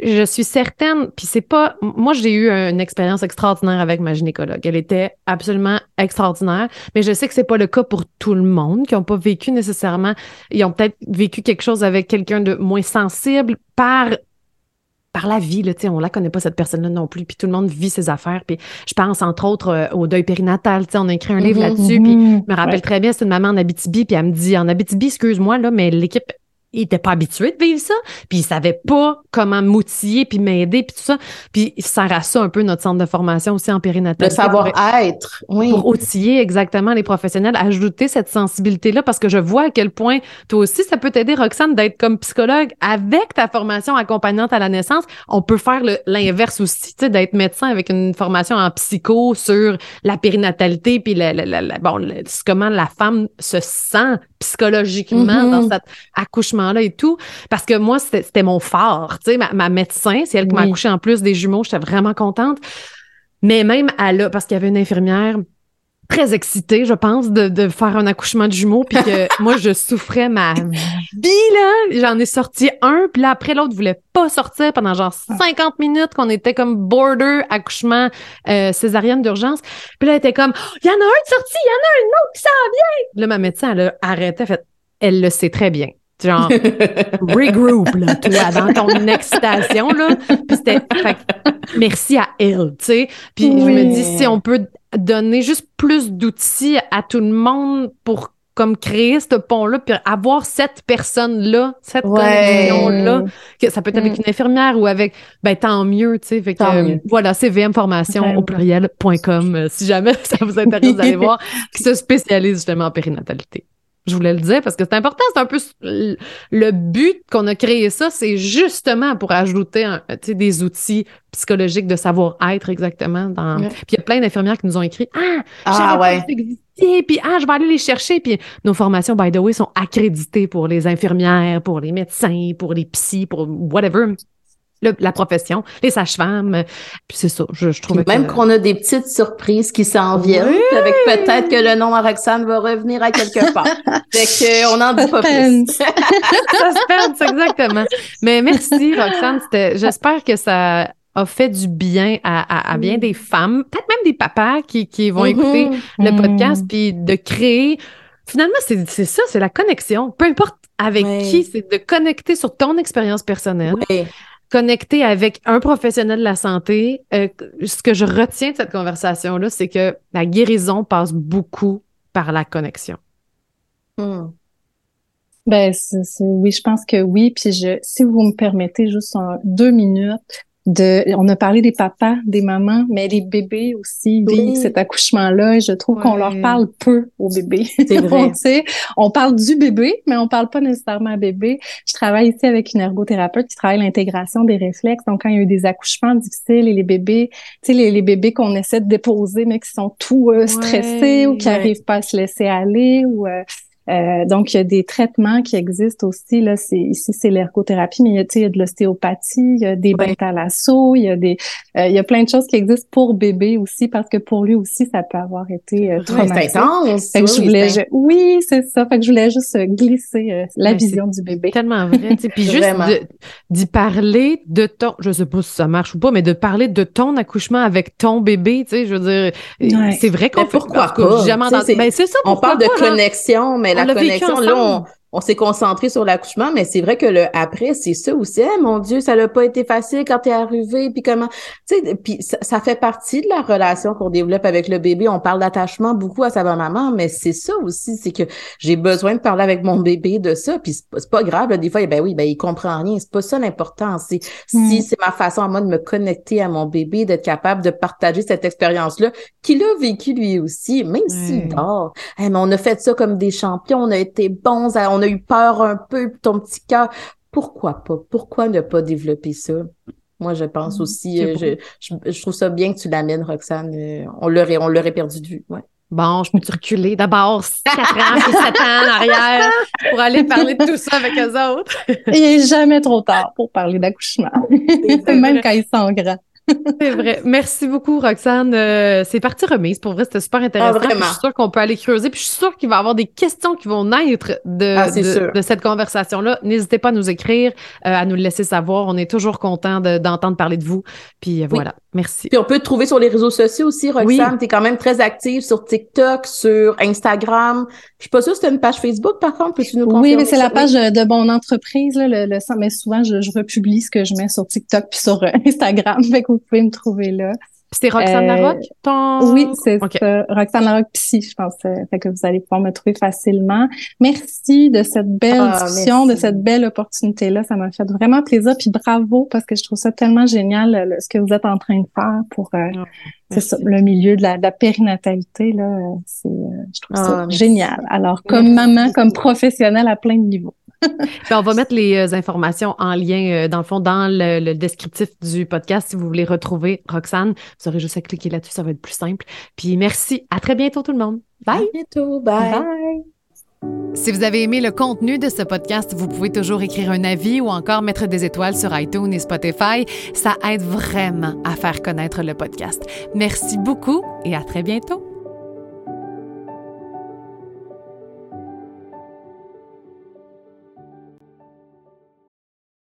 S1: je suis certaine, puis c'est pas... Moi, j'ai eu une expérience extraordinaire avec ma gynécologue. Elle était absolument extraordinaire, mais je sais que c'est pas le cas pour tout le monde qui ont pas vécu nécessairement... Ils ont peut-être vécu quelque chose avec quelqu'un de moins sensible par par la vie, là, on la connaît pas cette personne-là non plus, puis tout le monde vit ses affaires. Puis je pense entre autres euh, au deuil périnatal, on a écrit un livre mm-hmm, là-dessus, puis mm-hmm. je me rappelle très bien, c'est une maman en Abitibi, puis elle me dit en Abitibi, excuse-moi là, mais l'équipe il était pas habitué de vivre ça, puis il savait pas comment m'outiller puis m'aider puis tout ça. Puis il sert à ça un peu notre centre de formation aussi en périnatalité.
S2: Le savoir-être, oui.
S1: Pour outiller exactement les professionnels, ajouter cette sensibilité-là parce que je vois à quel point toi aussi ça peut t'aider Roxane d'être comme psychologue avec ta formation accompagnante à la naissance. On peut faire l'inverse aussi, tu sais, d'être médecin avec une formation en psycho sur la périnatalité puis la, la, bon, comment la femme se sent psychologiquement dans mm-hmm. cet accouchement-là et tout. Parce que moi, c'était mon phare. Tu sais, ma, médecin, c'est elle qui m'a accouché en plus des jumeaux. J'étais vraiment contente. Mais même à là, parce qu'il y avait une infirmière très excitée, je pense, de, de faire un accouchement de jumeaux, puis que moi, je souffrais ma vie, là. J'en ai sorti un, puis là, après, l'autre voulait pas sortir pendant genre 50 ah. minutes qu'on était comme border accouchement euh, césarienne d'urgence. Puis là, elle était comme, il y en a un de sorti, il y en a un autre qui s'en vient! Là, ma médecin, elle a arrêté, fait, elle le sait très bien. Genre, regroup, là, toi, dans ton excitation, là. Puis c'était, merci à elle, tu sais. Puis je me dis, si on peut donner juste plus d'outils à tout le monde pour comme créer ce pont-là, puis avoir cette personne-là, cette connexion-là, que ça peut être avec mm. une infirmière ou avec, ben tant mieux, tu sais. Fait que, voilà, c'est vmformation au pluriel.com, euh, si jamais ça vous intéresse d'aller voir, qui se spécialise justement en périnatalité. Je voulais le dire parce que c'est important, c'est un peu le but qu'on a créé ça, c'est justement pour ajouter des outils psychologiques de savoir-être exactement. Dans... Puis il y a plein d'infirmières qui nous ont écrit Ah, ah ouais. puis ah, je vais aller les chercher. Puis nos formations, by the way, sont accréditées pour les infirmières, pour les médecins, pour les psys, pour whatever la profession, les sages-femmes. Puis c'est ça, je, je trouve
S2: Même qu'on a des petites surprises qui s'en viennent, avec peut-être que le nom à Roxane va revenir à quelque part. fait qu'on en dit pas plus.
S1: Suspense, exactement. Mais merci, Roxane. J'espère que ça a fait du bien à, à, bien des femmes, peut-être même des papas qui, qui vont écouter le mm-hmm. podcast, puis de créer finalement, c'est ça, c'est la connexion. Peu importe avec qui, c'est de connecter sur ton expérience personnelle, connecter avec un professionnel de la santé, euh, ce que je retiens de cette conversation-là, c'est que la guérison passe beaucoup par la connexion.
S2: Hmm.
S3: Ben, oui, je pense que oui. Puis si vous me permettez juste deux minutes, de, on a parlé des papas, des mamans, mais les bébés aussi vivent cet accouchement-là et je trouve qu'on leur parle peu aux bébés.
S2: C'est vrai.
S3: on parle du bébé, mais on parle pas nécessairement à bébé. Je travaille ici avec une ergothérapeute qui travaille l'intégration des réflexes. Donc, quand il y a eu des accouchements difficiles et les bébés, tu sais, les, les, bébés qu'on essaie de déposer, mais qui sont tout euh, stressés ou qui arrivent pas à se laisser aller ou euh, euh, donc, il y a des traitements qui existent aussi. Là, c'est, ici, c'est l'ergothérapie, mais il y a, il y a de l'ostéopathie, il y a des ouais. à l'assaut, il y a des, euh, il y a plein de choses qui existent pour bébé aussi, parce que pour lui aussi, ça peut avoir été euh, traumatique.
S2: c'est intense.
S3: Fait que je voulais, je, oui, c'est ça. Fait que je voulais juste glisser euh, la vision du bébé.
S1: Tellement vrai. Puis juste d'y parler de ton, je sais pas si ça marche ou pas, mais de parler de ton accouchement avec ton bébé, tu sais, je veux dire, c'est vrai qu'on
S2: pourquoi pas.
S1: Jamais ben, c'est ça.
S2: On parle de connexion, mais la connexion, là, on, on s'est concentré sur l'accouchement, mais c'est vrai que le après, c'est ça aussi. Eh, mon Dieu, ça n'a pas été facile quand tu es arrivé, puis comment, tu sais, puis ça, fait partie de la relation qu'on développe avec le bébé. On parle d'attachement beaucoup à sa maman, mais c'est ça aussi, c'est que j'ai besoin de parler avec mon bébé de ça, puis c'est pas grave. des fois, ben oui, ben il comprend rien. C'est pas ça l'important. C'est si mm. c'est ma façon à moi de me connecter à mon bébé, d'être capable de partager cette expérience-là qu'il a vécu lui aussi, même s'il dort. Eh, mais on a fait ça comme des champions, on a été bons, à, on a eu peur un peu, ton petit cœur. Pourquoi pas? Pourquoi ne pas développer ça? Moi, je pense mmh, aussi, euh, je, je, trouve ça bien que tu l'amènes, Roxane. Euh, on l'aurait, on l'aurait perdu de vue. Ouais.
S1: Bon, je peux te reculer d'abord 4 ans puis 7 ans en arrière pour aller parler de tout ça avec eux autres.
S3: Il n'est jamais trop tard pour parler d'accouchement, même quand ils sont grands.
S1: C'est vrai. Merci beaucoup, Roxane. Euh, c'est parti remise. Pour vrai, c'était super intéressant. Ah, je suis sûre qu'on peut aller creuser. Puis je suis sûre qu'il va y avoir des questions qui vont naître de, ah, de, cette conversation-là. N'hésitez pas à nous écrire, euh, à nous le laisser savoir. On est toujours content d'entendre parler de vous. Puis euh, voilà. Merci.
S2: Puis on peut te trouver sur les réseaux sociaux aussi, Roxane. Tu es quand même très active sur TikTok, sur Instagram. Je suis pas sûre si tu as une page Facebook, par contre. Peux-tu nous
S3: Oui, mais c'est la page de mon entreprise. Là, le, le, mais souvent, je, je republie ce que je mets sur TikTok puis sur Instagram. Fait vous pouvez me trouver là.
S1: C'est Roxane euh, Larocque, ton...
S3: Oui, c'est ça. Roxane Larocque Psy, je pense. Euh, fait que vous allez pouvoir me trouver facilement. Merci de cette belle ah, discussion, de cette belle opportunité-là. Ça m'a fait vraiment plaisir. Puis bravo, parce que je trouve ça tellement génial ce que vous êtes en train de faire pour euh, ah, c'est ça, le milieu de la, de la périnatalité. Là, c'est, je trouve ça ah, génial. Alors, comme maman, comme professionnelle à plein de niveaux.
S1: Ben, on va mettre les euh, informations en lien, euh, dans le fond, dans le, descriptif du podcast. Si vous voulez retrouver Roxane, vous aurez juste à cliquer là-dessus, ça va être plus simple. Puis merci. À très bientôt, tout le monde. Bye. À
S2: bientôt. Bye.
S1: Si vous avez aimé le contenu de ce podcast, vous pouvez toujours écrire un avis ou encore mettre des étoiles sur iTunes et Spotify. Ça aide vraiment à faire connaître le podcast. Merci beaucoup et à très bientôt.